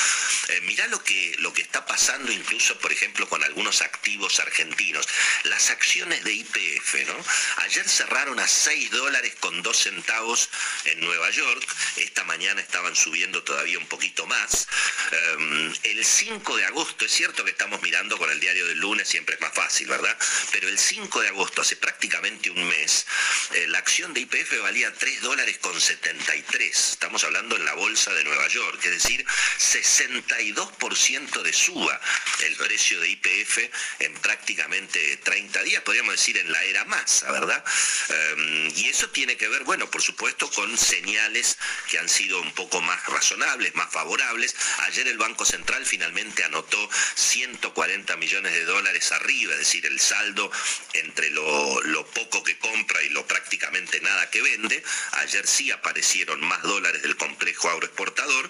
Eh, mirá lo que, lo que está pasando incluso, por ejemplo, con algunos activos argentinos. Las acciones de IPF, ¿no? Ayer cerraron a 6 dólares con 2 centavos en Nueva York, esta mañana estaban subiendo todavía un poquito más. Eh, el 5 de agosto, es cierto que estamos mirando con el diario del lunes, siempre es más fácil, ¿verdad? Pero el 5 de agosto, hace prácticamente un mes, eh, la acción de IPF valía 3 dólares con 73. Estamos hablando en la bolsa de Nueva York, es decir, 62% de suba el precio de IPF en prácticamente 30 días, podríamos decir en la era masa, ¿verdad? Eh, y eso tiene que ver, bueno, por supuesto, con señales que han sido un poco más razonables, más favorables. Ayer el Banco Central finalmente anotó 140 millones de dólares arriba, es decir, el saldo entre lo, poco que compra y lo prácticamente nada que vende. Ayer sí aparecieron más dólares del complejo agroexportador.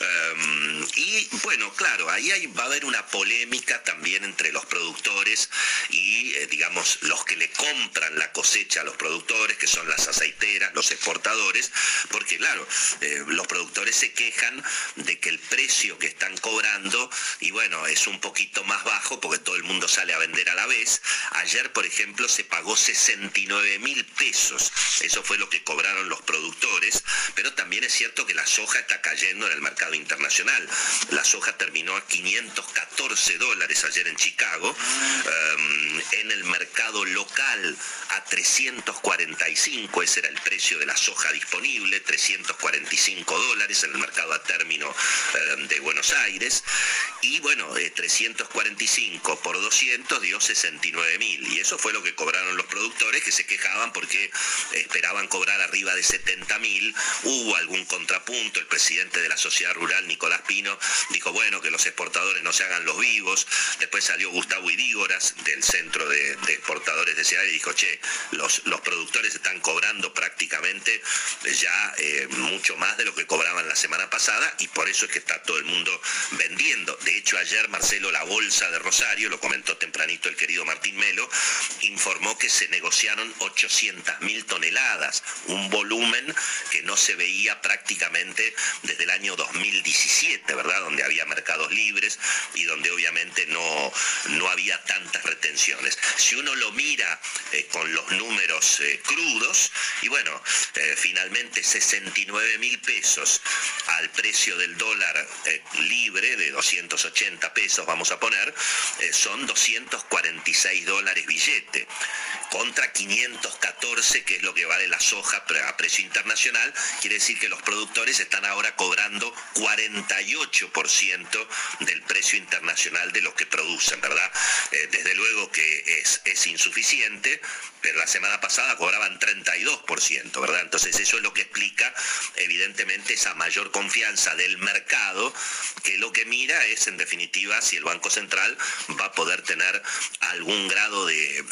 Eh, y bueno, claro, ahí hay- va a haber una polémica también entre los productores y, eh, digamos, los que le compran la cosecha a los productores, que son las aceiteras, los exportadores, porque claro, eh, los productores se quejan de que el precio que están cobrando, y bueno, es un poquito más bajo porque todo el mundo sale a vender a la vez. Ayer, por ejemplo, se pagó 69 mil pesos, eso fue lo que cobraron los productores, pero también es cierto que la soja está cayendo en el mercado internacional. La soja terminó a 514 dólares ayer en Chicago, um, en el mercado local a 345, ese era el precio de la soja disponible, 345 dólares en el mercado a término eh, de Buenos Aires. Y bueno, 345 por 200 dio 69 mil. Y eso fue lo que cobraron los productores que se quejaban porque esperaban cobrar arriba de 70 mil. Hubo algún contrapunto. El presidente de la sociedad rural, Nicolás Pino, dijo, bueno, que los exportadores no se hagan los vivos. Después salió Gustavo Idígoras del Centro de, Exportadores de Ciudad y dijo, che, los, los productores están cobrando prácticamente ya eh, mucho más de lo que cobraban la semana pasada y por eso es que está todo el mundo vendiendo. De hecho, ayer Marcelo, la bolsa de Rosario, lo comentó tempranito el querido Martín Melo, informó que se negociaron 800 mil toneladas, un volumen que no se veía prácticamente desde el año 2017, ¿verdad? Donde había mercados libres y donde obviamente no, no había tantas retenciones. Si uno lo mira eh, con los números eh, crudos, y bueno, eh, finalmente 69 mil pesos al precio del dólar libre de 280 pesos, vamos a poner, son 246 dólares billete, contra 514, que es lo que vale la soja a precio internacional, quiere decir que los productores están ahora cobrando 48% del precio internacional de lo que producen, ¿verdad? desde luego que es, es insuficiente, pero la semana pasada cobraban 32%, ¿verdad? Entonces eso es lo que explica evidentemente esa mayor confianza del mercado, que lo que mira es en definitiva si el Banco Central va a poder tener algún grado de,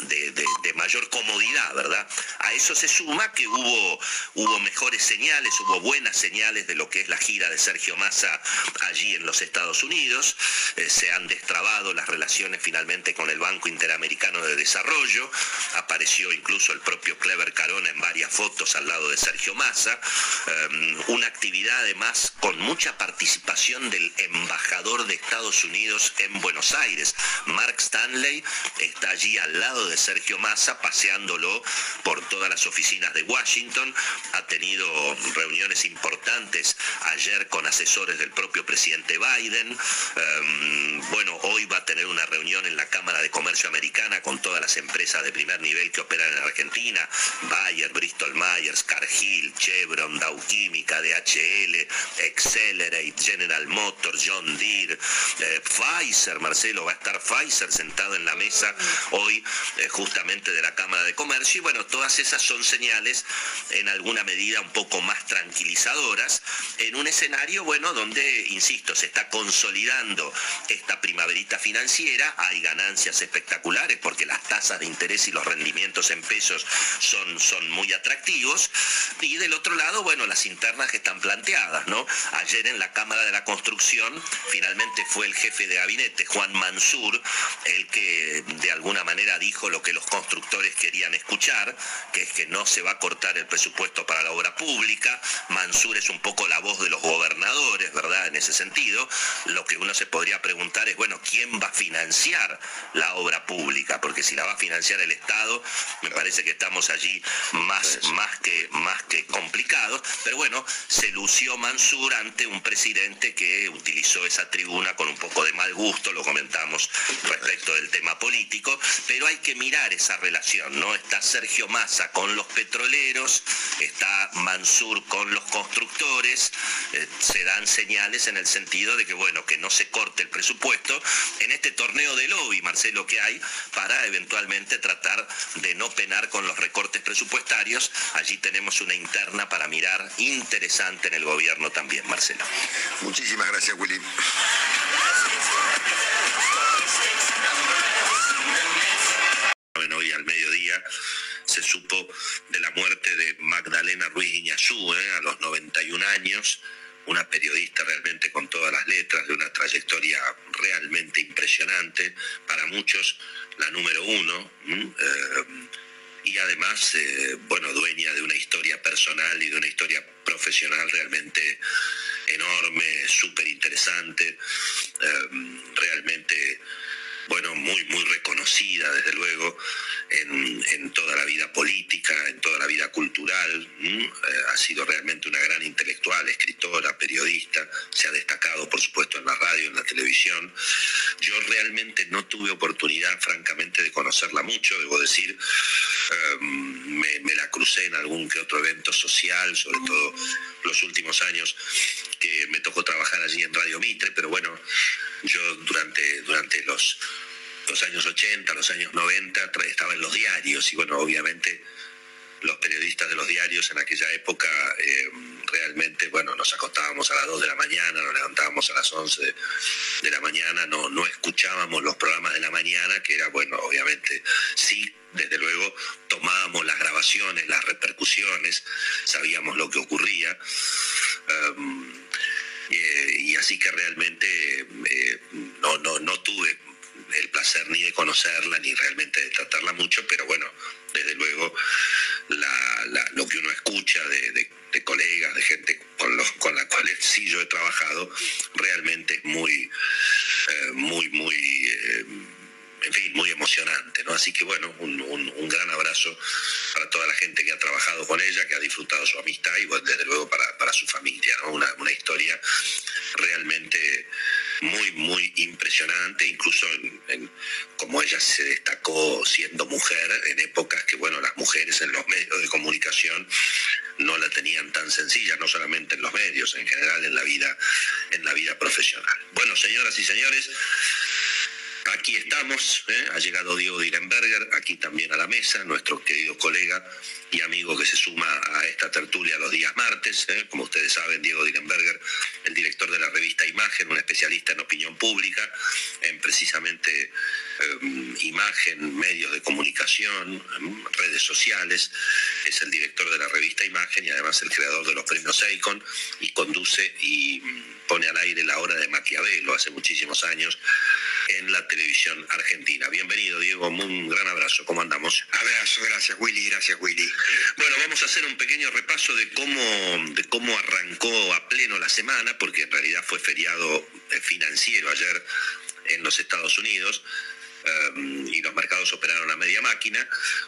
mayor comodidad, ¿verdad? A eso se suma que hubo, hubo mejores señales, hubo buenas señales de lo que es la gira de Sergio Massa allí en los Estados Unidos, eh, se han destrabado las relaciones finalmente con el Banco Interamericano de Desarrollo, apareció incluso el propio Clever Carona en varias fotos al lado de Sergio Massa, em, una actividad además con mucha participación del embajador de Estados Unidos en Buenos Aires. Mark Stanley está allí al lado de Sergio Massa paseándolo por todas las oficinas de Washington, ha tenido reuniones importantes ayer con asesores del propio presidente Biden, em, bueno, hoy va a tener una reunión en la Cámara de Comercio Americana con todas las empresas de primer nivel que operan en Argentina, Bayer, Bristol Myers, Cargill, Chevron, Dow Química, DHL, Accelerate, General Motors, John Deere, eh, Pfizer, Marcelo, va a estar Pfizer sentado en la mesa hoy eh, justamente de la Cámara de Comercio y bueno, todas esas son señales en alguna medida un poco más tranquilizadoras en un escenario, bueno, donde, insisto, se está consolidando esta primaverita financiera, hay ganancias espectaculares porque las tasas de interés y los rendimientos en pesos son, son muy atractivos. Y del otro lado, bueno, las internas que están planteadas, ¿no? Ayer en la Cámara de la Construcción, finalmente fue el jefe de gabinete, Juan Mansur, el que de alguna manera dijo lo que los constructores querían escuchar, que es que no se va a cortar el presupuesto para la obra pública. Mansur es un poco la voz de los gobernadores, ¿verdad? En ese sentido, lo que uno se podría preguntar es, bueno, ¿quién va a financiar la obra pública? Porque si la va a financiar el Estado, me parece que estamos allí más, más, que, más que complicados, pero bueno, se lució Mansur ante un presidente que utilizó esa tribuna con un poco de mal gusto, lo comentamos respecto del tema político, pero hay que mirar esa relación, ¿no? Está Sergio Massa con los petroleros, está Mansur con los constructores, eh, se dan señales en el sentido de que, bueno, que no se corte el presupuesto en este torneo de lobby, Marcelo, que hay para eventualmente tratar de no penar con los recortes presupuestarios. Allí tenemos una interna para mirar interesante en el gobierno también, Marcelo. Muchísimas gracias, Willy. Hoy al mediodía se supo de la muerte de Magdalena Ruiz Iñazú, ¿eh? a los 91 años, una periodista realmente con todas las letras, de una trayectoria realmente impresionante, para muchos la número uno y además, eh, bueno, dueña de una historia personal y de una historia profesional realmente enorme, súper interesante, em, realmente, bueno, muy, muy reconocida, desde luego, en, en, toda la vida política, en toda la vida cultural, eh, ha sido realmente una gran intelectual, escritora, periodista, se ha destacado por supuesto en la radio, en la televisión. Yo realmente no tuve oportunidad, francamente, de conocerla mucho, debo decir, em, me, me la crucé en algún que otro evento social, sobre todo los últimos años que me tocó trabajar allí en Radio Mitre, pero bueno, yo durante, durante los los años 80, los años 90, estaba en los diarios y bueno, obviamente los periodistas de los diarios en aquella época eh, realmente, bueno, nos acostábamos a las 2 de la mañana, nos levantábamos a las 11 de la mañana, no, no escuchábamos los programas de la mañana, que era, bueno, obviamente sí, desde luego tomábamos las grabaciones, las repercusiones, sabíamos lo que ocurría. Um, eh, y así que realmente eh, no, no, no tuve el placer ni de conocerla ni realmente de tratarla mucho, pero bueno, desde luego la, lo que uno escucha de, de, colegas, de gente con, los, con la cual sí yo he trabajado, realmente es muy, eh, muy, muy... Eh, en fin, muy emocionante, ¿no? Así que bueno, un, un, gran abrazo para toda la gente que ha trabajado con ella, que ha disfrutado su amistad y bueno, desde luego para, para su familia. Una, una historia realmente muy, muy impresionante, incluso en, como ella se destacó siendo mujer en épocas que, bueno, las mujeres en los medios de comunicación no la tenían tan sencilla, no solamente en los medios, en general en la vida, en la vida profesional. Bueno, señoras y señores, Aquí estamos, ¿eh? ha llegado Diego Direnberger, aquí también a la mesa, nuestro querido colega y amigo que se suma a esta tertulia los días martes. ¿eh? Como ustedes saben, Diego Direnberger, el director de la revista Imagen, un especialista en opinión pública, en precisamente eh, imagen, medios de comunicación, redes sociales, es el director de la revista Imagen y además el creador de los premios Eicon y conduce y pone al aire la hora de Maquiavelo hace muchísimos años en la televisión argentina. Bienvenido, Diego, un gran abrazo. ¿Cómo andamos? Abrazo, gracias, Willy, gracias, Willy. Bueno, vamos a hacer un pequeño repaso de cómo, de cómo arrancó a pleno la semana, porque en realidad fue feriado financiero ayer en los Estados Unidos. Um, y los mercados operaron a media máquina.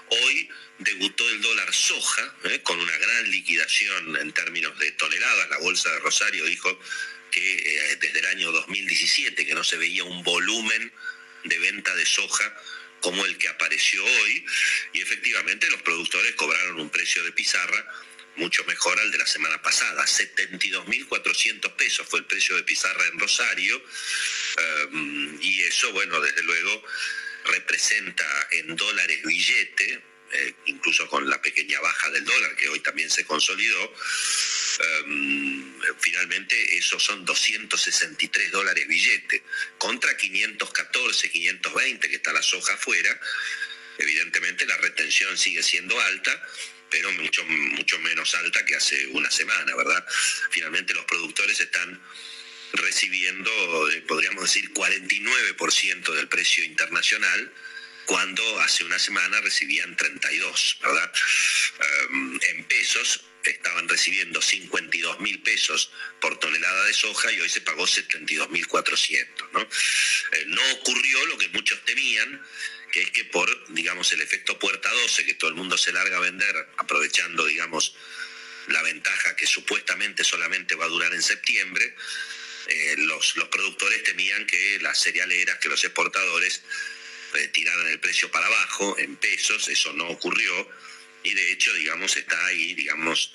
Hoy debutó el dólar soja ¿eh? con una gran liquidación en términos de toneladas. La bolsa de Rosario dijo que eh, desde el año 2017 que no se veía un volumen de venta de soja como el que apareció hoy y efectivamente los productores cobraron un precio de pizarra mucho mejor al de la semana pasada. 72.400 pesos fue el precio de pizarra en Rosario um, y eso, bueno, desde luego representa en dólares billete, eh, incluso con la pequeña baja del dólar que hoy también se consolidó, um, finalmente esos son 263 dólares billete contra 514, 520 que está la soja afuera. Evidentemente la retención sigue siendo alta, pero mucho, mucho menos alta que hace una semana, ¿verdad? Finalmente los productores están recibiendo, podríamos decir, 49% del precio internacional, cuando hace una semana recibían 32, ¿verdad? Um, en pesos estaban recibiendo 52 mil pesos por tonelada de soja y hoy se pagó 72 mil 400, ¿no? Eh, no ocurrió lo que muchos temían, que es que por, digamos, el efecto puerta 12, que todo el mundo se larga a vender, aprovechando, digamos, la ventaja que supuestamente solamente va a durar en septiembre, eh, los, los, productores temían que las cerealeras, que los exportadores eh, tiraran el precio para abajo en pesos, eso no ocurrió, y de hecho, digamos, está ahí, digamos,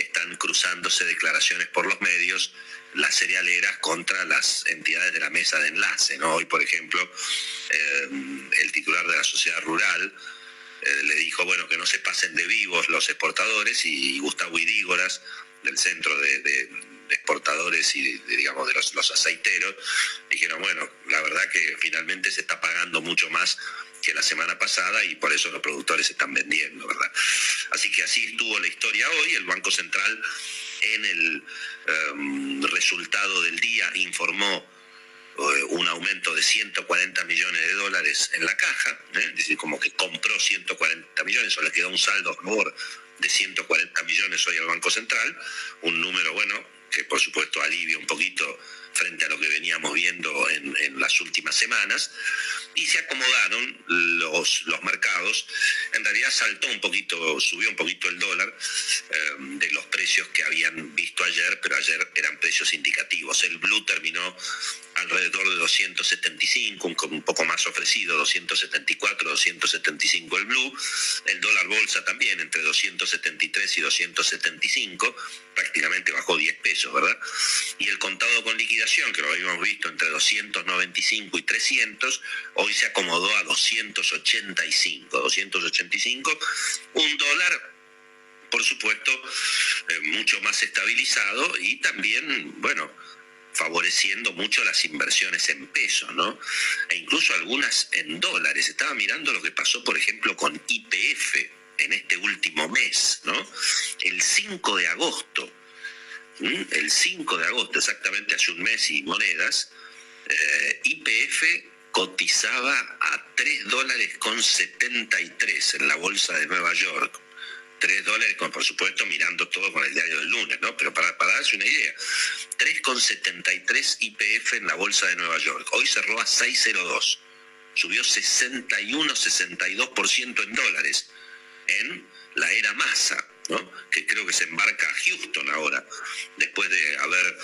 están cruzándose declaraciones por los medios las cerealeras contra las entidades de la mesa de enlace. ¿no? Hoy, por ejemplo, eh, el titular de la sociedad rural eh, le dijo bueno que no se pasen de vivos los exportadores y Gustavo Idígoras del centro de, de, exportadores y digamos de los, los aceiteros dijeron bueno la verdad que finalmente se está pagando mucho más que la semana pasada y por eso los productores están vendiendo, ¿verdad? Así que así estuvo la historia hoy. El Banco Central en el um, resultado del día informó uh, un aumento de 140 millones de dólares en la caja, ¿eh? es decir, como que compró 140 millones o le quedó un saldo a favor de 140 millones hoy al Banco Central, un número, bueno, que por supuesto alivia un poquito frente a lo que veníamos viendo en, las últimas semanas, y se acomodaron los, los mercados en realidad saltó un poquito, subió un poquito el dólar eh, de los precios que habían visto ayer, pero ayer eran precios indicativos. El blue terminó alrededor de 275, un, un poco más ofrecido, 274, 275 el blue. El dólar bolsa también entre 273 y 275, prácticamente bajó 10 pesos, ¿verdad? Y el contado con liquidación, que lo habíamos visto entre 295 y 300, hoy se acomodó a 285, 285, un dólar por supuesto, eh, mucho más estabilizado y también, bueno, favoreciendo mucho las inversiones en pesos, ¿no? E incluso algunas en dólares. Estaba mirando lo que pasó, por ejemplo, con IPF en este último mes, ¿no? El 5 de agosto, el 5 de agosto, exactamente hace un mes y monedas, eh, IPF cotizaba a 3 dólares con 73 en la bolsa de Nueva York. 3 dólares, con, por supuesto, mirando todo con el diario del lunes, ¿no? Pero para, darse una idea, 3,73 IPF en la bolsa de Nueva York. Hoy cerró a 6,02. Subió 61-62% en dólares la era masa, ¿no? que creo que se embarca a Houston ahora, después de haber,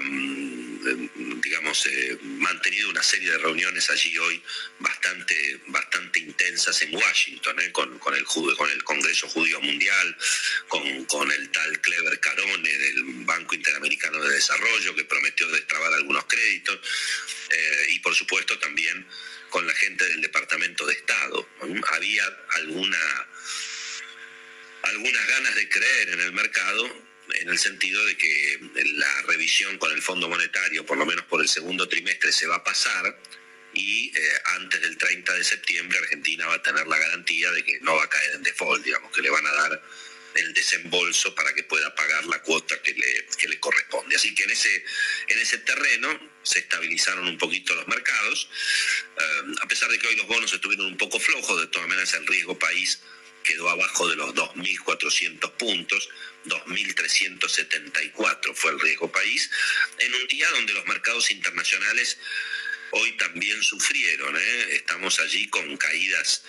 um, digamos, eh, mantenido una serie de reuniones allí hoy bastante, bastante intensas en Washington, ¿eh? con, con, el, con el Congreso Judío Mundial, con, con el tal Clever Carone del Banco Interamericano de Desarrollo, que prometió destrabar algunos créditos, eh, y por supuesto también con la gente del Departamento de Estado. Había alguna algunas ganas de creer en el mercado en el sentido de que la revisión con el Fondo Monetario, por lo menos por el segundo trimestre, se va a pasar y eh, antes del 30 de septiembre Argentina va a tener la garantía de que no va a caer en default, digamos, que le van a dar el desembolso para que pueda pagar la cuota que le, que le corresponde. Así que en ese, en ese terreno se estabilizaron un poquito los mercados, eh, a pesar de que hoy los bonos estuvieron un poco flojos, de todas maneras el riesgo país quedó abajo de los 2.400 puntos, 2.374 fue el riesgo país, en un día donde los mercados internacionales hoy también sufrieron. ¿eh? Estamos allí con caídas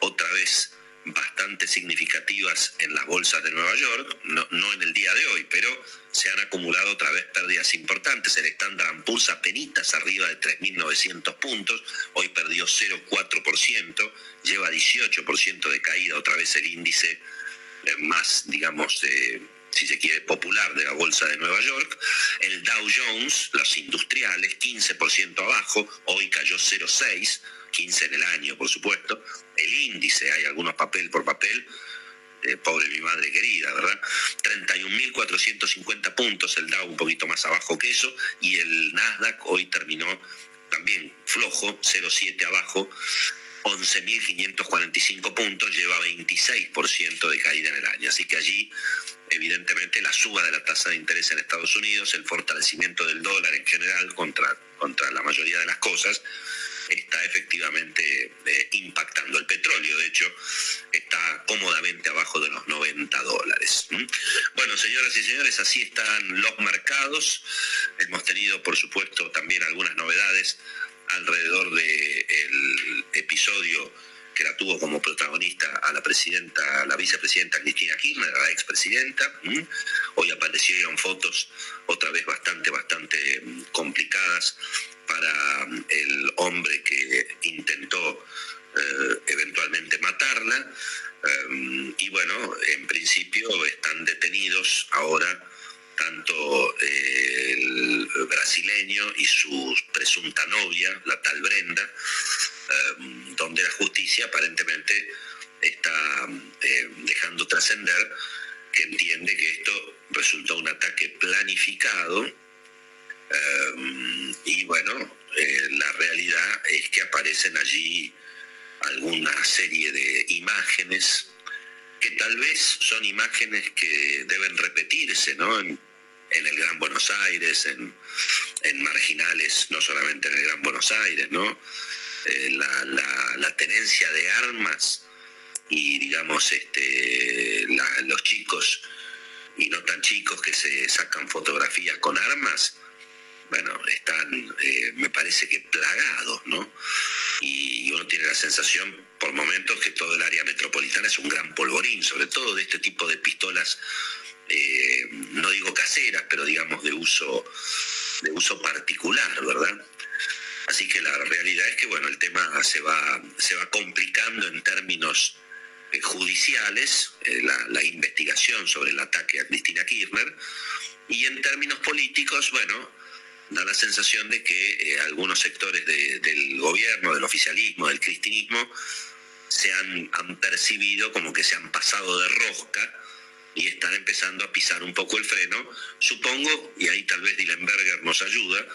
otra vez bastante significativas en las bolsas de Nueva York, no, en el día de hoy, pero se han acumulado otra vez pérdidas importantes. El Standard Poor's penitas arriba de 3.900 puntos, hoy perdió 0,4%, lleva 18% de caída otra vez el índice más, digamos, eh, si se quiere, popular de la bolsa de Nueva York. El Dow Jones, los industriales, 15% abajo, hoy cayó 0,6%. 15 en el año, por supuesto. El índice, hay algunos papel por papel, eh, pobre mi madre querida, ¿verdad? 31.450 puntos, el Dow un poquito más abajo que eso, y el Nasdaq hoy terminó también flojo, 0,7 abajo, 11.545 puntos, lleva 26% de caída en el año. Así que allí, evidentemente, la suba de la tasa de interés en Estados Unidos, el fortalecimiento del dólar en general contra, contra la mayoría de las cosas, está efectivamente eh, impactando. El petróleo, de hecho, está cómodamente abajo de los 90 dólares. Bueno, señoras y señores, así están los mercados. Hemos tenido, por supuesto, también algunas novedades alrededor del episodio que la tuvo como protagonista a la presidenta, la vicepresidenta Cristina Kirchner, a la expresidenta. Hoy aparecieron fotos otra vez bastante, bastante mm, complicadas para mm, el hombre que intentó eh, eventualmente matarla. Eh, y bueno, en principio están detenidos ahora tanto eh, el brasileño y su presunta novia, la tal Brenda, donde la justicia aparentemente está dejando trascender que entiende que esto resultó un ataque planificado Em, y bueno, eh, la realidad es que aparecen allí alguna serie de imágenes que tal vez son imágenes que deben repetirse, ¿no? En, el Gran Buenos Aires, en, marginales, no solamente en el Gran Buenos Aires, ¿no? Eh, la, tenencia de armas y digamos este los chicos y no tan chicos que se sacan fotografías con armas bueno, están, eh, me parece que plagados, ¿no? Y uno tiene la sensación por momentos que todo el área es un gran polvorín, sobre todo de este tipo de pistolas, eh, no digo caseras, pero digamos de uso, de uso particular, ¿verdad? Así que la realidad es que bueno, el tema se va, se va complicando en términos eh, judiciales, la, la investigación sobre el ataque a Cristina Kirchner, y en términos políticos, bueno, da la sensación de que eh, algunos sectores de- del gobierno, del oficialismo, del cristinismo, se han, han percibido como que se han pasado de rosca y están empezando a pisar un poco el freno, supongo, y ahí tal vez Dillenberger nos ayuda,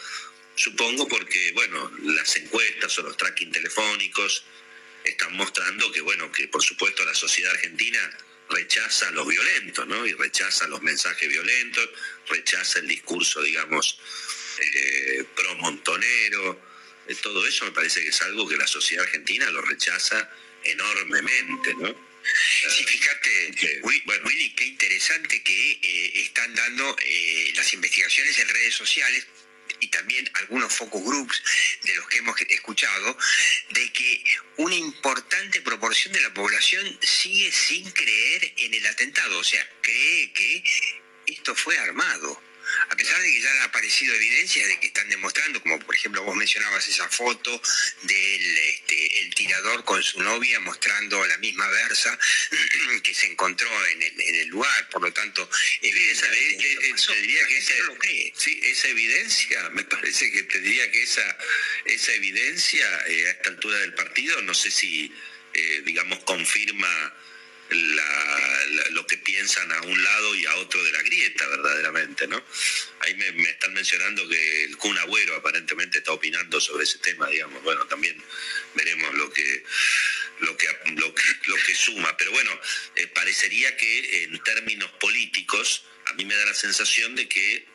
supongo porque, bueno, las encuestas o los tracking telefónicos están mostrando que, bueno, que por supuesto la sociedad argentina rechaza los violentos, ¿no? Y rechaza los mensajes violentos, rechaza el discurso, digamos, eh, pro montonero. Eh, Todo eso me parece que es algo que la sociedad argentina lo rechaza enormemente, ¿no? Sí, fíjate, Wi- Willy, qué interesante que eh, están dando eh, las investigaciones en redes sociales y también algunos focus groups de los que hemos escuchado, de que una importante proporción de la población sigue sin creer en el atentado, o sea, cree que esto fue armado. A pesar de que ya han aparecido evidencias de que están demostrando, como por ejemplo vos mencionabas esa foto del este, el tirador con su novia mostrando la misma versa (clears throat) que se encontró en el, en el lugar, por lo tanto, Esa, eh, eh, eh, te diría que esa, no lo cree. sí, esa evidencia, me parece que te diría que esa, esa evidencia eh, a esta altura del partido, no sé si, eh, digamos, confirma lo que piensan a un lado y a otro de la grieta, verdaderamente, ¿no? Ahí me, me están mencionando que el Kun Agüero aparentemente está opinando sobre ese tema, digamos. Bueno, también veremos lo que lo que lo lo que suma, pero bueno, eh, parecería que en términos políticos a mí me da la sensación de que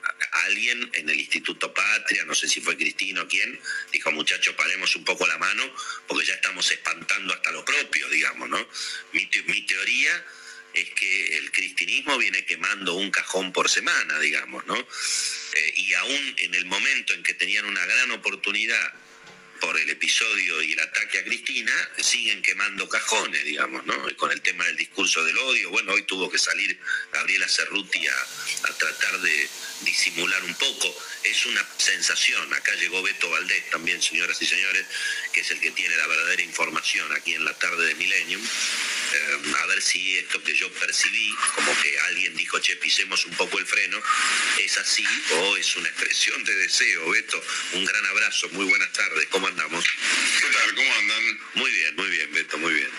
alguien en el Instituto Patria, no sé si fue Cristina o quién, dijo, muchachos, paremos un poco la mano porque ya estamos espantando hasta los propios, digamos, ¿no? Mi teoría es que el cristinismo viene quemando un cajón por semana, digamos, ¿no? Eh, y aún en el momento en que tenían una gran oportunidad por el episodio y el ataque a Cristina, siguen quemando cajones, digamos, ¿no? Con el tema del discurso del odio, bueno, hoy tuvo que salir Gabriela Cerruti a, a tratar de disimular un poco. Es una sensación, acá llegó Beto Valdés también, señoras y señores, que es el que tiene la verdadera información aquí en la tarde de Millennium. Eh, a ver si esto que yo percibí, como que alguien dijo, che, pisemos un poco el freno, es así o es una expresión de deseo. Beto, un gran abrazo, muy buenas tardes, ¿cómo andamos? ¿Qué tal? ¿Cómo andan? Muy bien, muy bien, Beto, muy bien.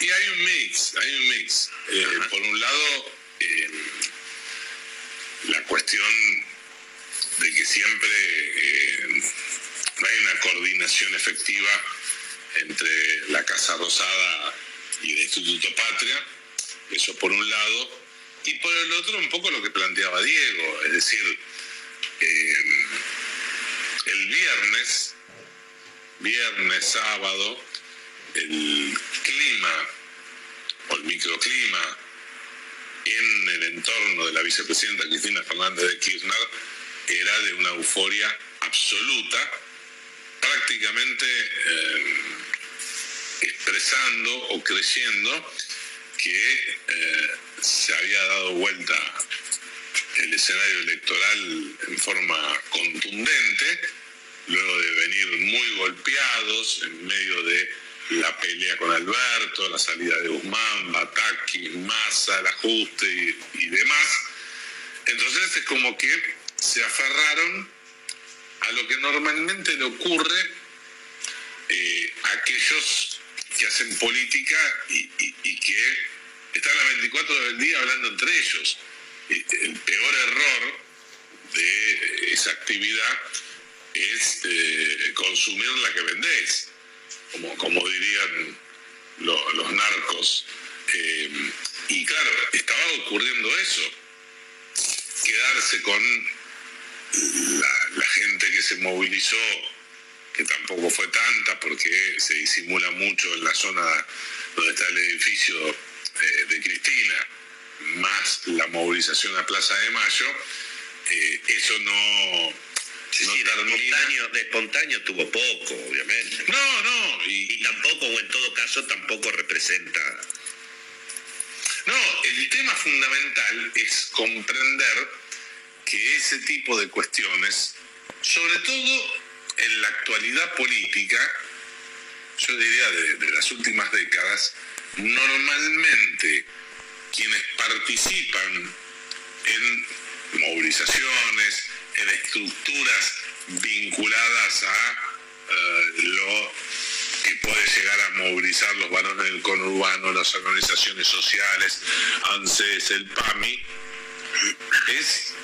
Y hay un mix, hay un mix. Eh, por un lado, eh, la cuestión de que siempre eh, no hay una coordinación efectiva entre la Casa Rosada y el Instituto Patria, eso por un lado, y por el otro un poco lo que planteaba Diego, es decir, eh, el viernes, viernes, sábado, el clima o el microclima en el entorno de la vicepresidenta Cristina Fernández de Kirchner era de una euforia absoluta, prácticamente eh, expresando o creyendo que eh, se había dado vuelta el escenario electoral en forma contundente, luego de venir muy golpeados en medio de la pelea con Alberto, la salida de Guzmán, Bataki, Massa, el ajuste y, demás. Entonces es como que se aferraron a lo que normalmente le ocurre eh, a aquellos que hacen política y, que están las 24 del día hablando entre ellos. El peor error de esa actividad es eh, consumir la que vendés, como, como dirían lo- los narcos. Eh, y claro, estaba ocurriendo eso, quedarse con la, la gente que se movilizó, que tampoco fue tanta porque se disimula mucho en la zona donde está el edificio eh, de Cristina, más la movilización a Plaza de Mayo, eh, eso no, Sí, no sí, de espontáneo, de espontáneo tuvo poco, obviamente. No, no, y, Y tampoco, o en todo caso, tampoco representa el tema fundamental es comprender que ese tipo de cuestiones, sobre todo en la actualidad política, yo diría de, de las últimas décadas, normalmente quienes participan en movilizaciones, en estructuras vinculadas a eh, lo que puede llegar a movilizar los varones del conurbano, las organizaciones sociales, ANSES, el PAMI, es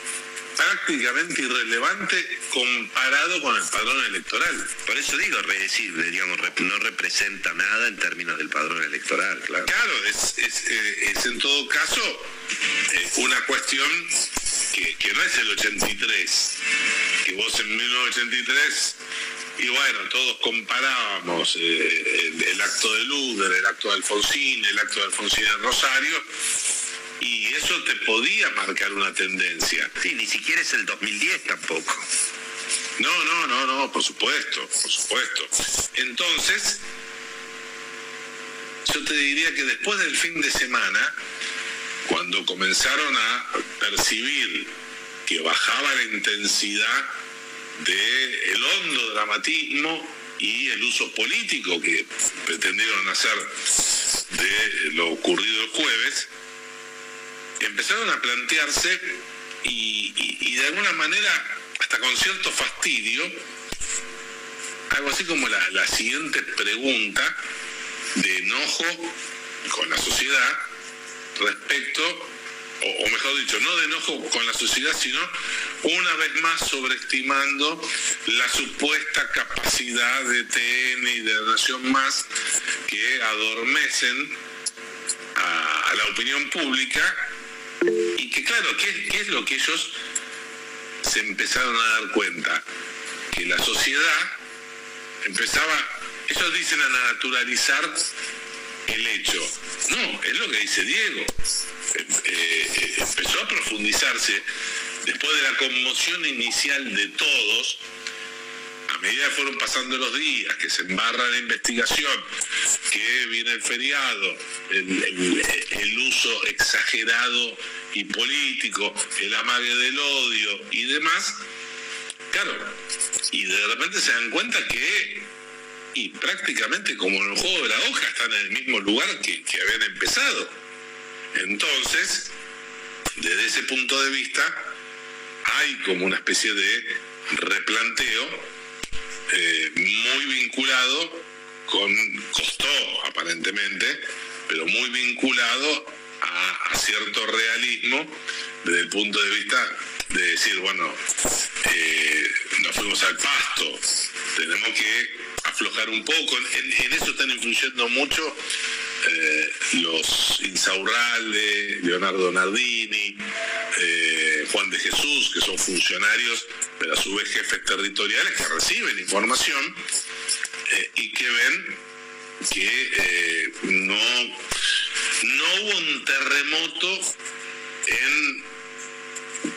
prácticamente irrelevante comparado con el padrón electoral. Por eso digo, es decir, digamos, no representa nada en términos del padrón electoral, claro. Claro, es, es, eh, es en todo caso eh, una cuestión que, que no es el 83, que vos en 1983, y bueno, todos comparábamos eh, el, el acto de Luder, el acto de Alfonsín, el acto de Alfonsín en Rosario, y eso te podía marcar una tendencia. Sí, ni siquiera es el 2010 tampoco. No, no, no, no, por supuesto, por supuesto. Entonces, yo te diría que después del fin de semana, cuando comenzaron a percibir que bajaba la intensidad del hondo dramatismo y el uso político que pretendieron hacer de lo ocurrido el jueves, empezaron a plantearse y, de alguna manera, hasta con cierto fastidio, algo así como la siguiente pregunta de enojo con la sociedad respecto, o, mejor dicho, no de enojo con la sociedad, sino una vez más sobreestimando la supuesta capacidad de TN y de Nación Más que adormecen a, a la opinión pública y que claro, ¿qué, qué es lo que ellos se empezaron a dar cuenta? Que la sociedad empezaba, ellos dicen a naturalizar el hecho. No, es lo que dice Diego. Eh, eh, empezó a profundizarse después de la conmoción inicial de todos, a medida que fueron pasando los días, que se embarra la investigación, que viene el feriado, el, uso exagerado y político, el amague del odio y demás, claro, y de repente se dan cuenta que, y prácticamente como en el juego de la hoja, están en el mismo lugar que, que habían empezado. Entonces, desde ese punto de vista, hay como una especie de replanteo eh, muy vinculado con, costó aparentemente, pero muy vinculado a, cierto realismo desde el punto de vista de decir, bueno, eh, nos fuimos al pasto, tenemos que aflojar un poco, en, eso están influyendo mucho eh, los Insaurralde, Leonardo Nardini, eh, Juan de Jesús, que son funcionarios, pero a su vez jefes territoriales que reciben información eh, y que ven que no, no hubo un terremoto en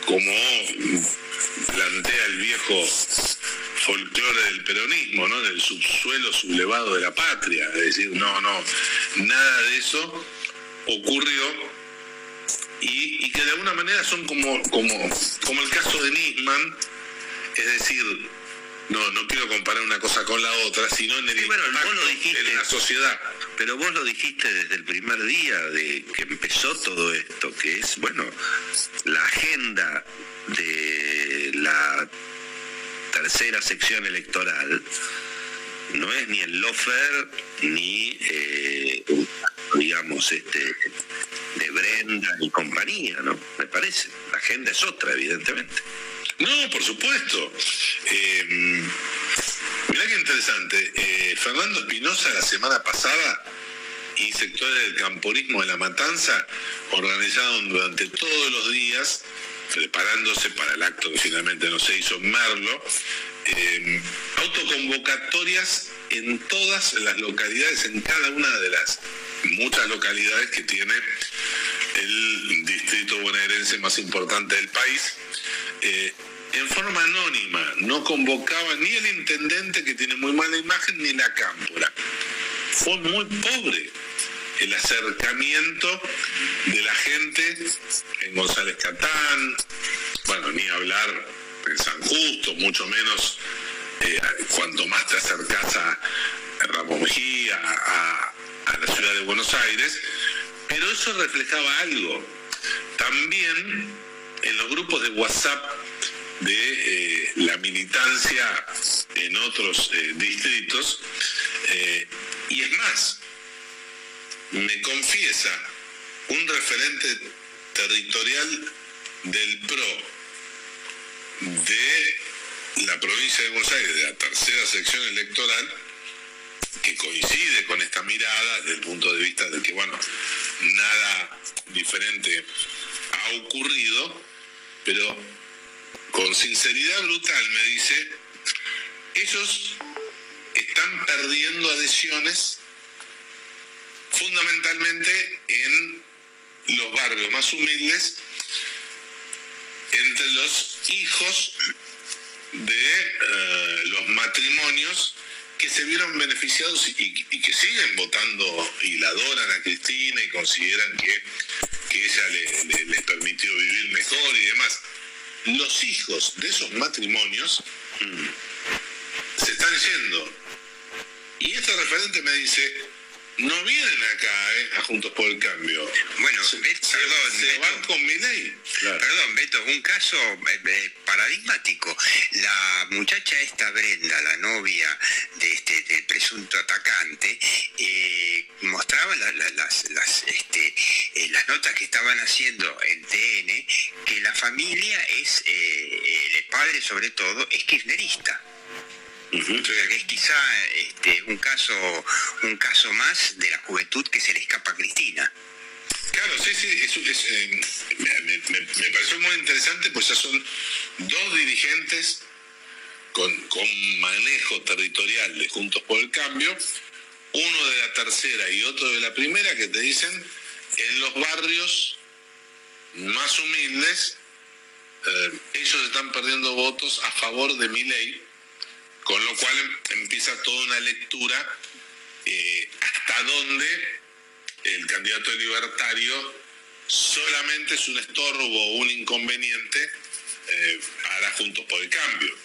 como plantea el viejo folclore del peronismo, ¿no? Del subsuelo sublevado de la patria. Es decir, no, no, nada de eso ocurrió y, y que de alguna manera son como, como, como el caso de Nisman, es decir, no, no quiero comparar una cosa con la otra, sino en el impacto en la sociedad. Pero vos lo dijiste desde el primer día de que empezó todo esto, que es, bueno, la agenda de la tercera sección electoral no es ni el lofer ni, eh, digamos, este de Brenda y compañía, ¿no? Me parece. La agenda es otra, evidentemente. No, por supuesto. Eh, mirá qué interesante. Eh, Fernando Espinosa la semana pasada y sectores del camporismo de La Matanza organizaron durante todos los días, preparándose para el acto que finalmente no se hizo en Merlo, eh, autoconvocatorias en todas las localidades, en cada una de las muchas localidades que tiene el distrito bonaerense más importante del país. eh, en forma anónima, no convocaba ni el intendente que tiene muy mala imagen ni la cámpora. Fue muy pobre el acercamiento de la gente en González Catán, bueno, ni hablar en San Justo, mucho menos eh, cuanto más te acercas a Ramón Mejía, a, la ciudad de Buenos Aires, pero eso reflejaba algo. También en los grupos de WhatsApp de eh, la militancia en otros eh, distritos, eh, y es más, me confiesa un referente territorial del PRO de la provincia de Buenos Aires, de la tercera sección electoral, que coincide con esta mirada desde el punto de vista de que, bueno, nada diferente ha ocurrido, pero con sinceridad brutal me dice, ellos están perdiendo adhesiones fundamentalmente en los barrios más humildes, entre los hijos de eh, los matrimonios que se vieron beneficiados y, que siguen votando y la adoran a Cristina y consideran que, ella les permitió vivir mejor y demás. Los hijos de esos matrimonios mm, se están yendo. Y este referente me dice, no vienen acá eh, a Juntos por el Cambio. Bueno, se, perdón, se van con mi ley. Perdón, Beto, un caso eh, eh, paradigmático. La muchacha esta Brenda, la novia de este, del presunto atacante, mostraba las, las, este, las notas que estaban haciendo en TN que la familia es, el padre sobre todo, es kirchnerista es quizá este, un caso un caso más de la juventud que se le escapa a Cristina. Claro, sí, sí, eso eh, me, me, pareció muy interesante, pues ya son dos dirigentes con, con manejo territorial de Juntos por el Cambio, uno de la tercera y otro de la primera, que te dicen, en los barrios más humildes, eh, ellos están perdiendo votos a favor de mi ley con lo cual em, empieza toda una lectura eh, hasta donde el candidato libertario solamente es un estorbo o un inconveniente eh, para Juntos por el Cambio.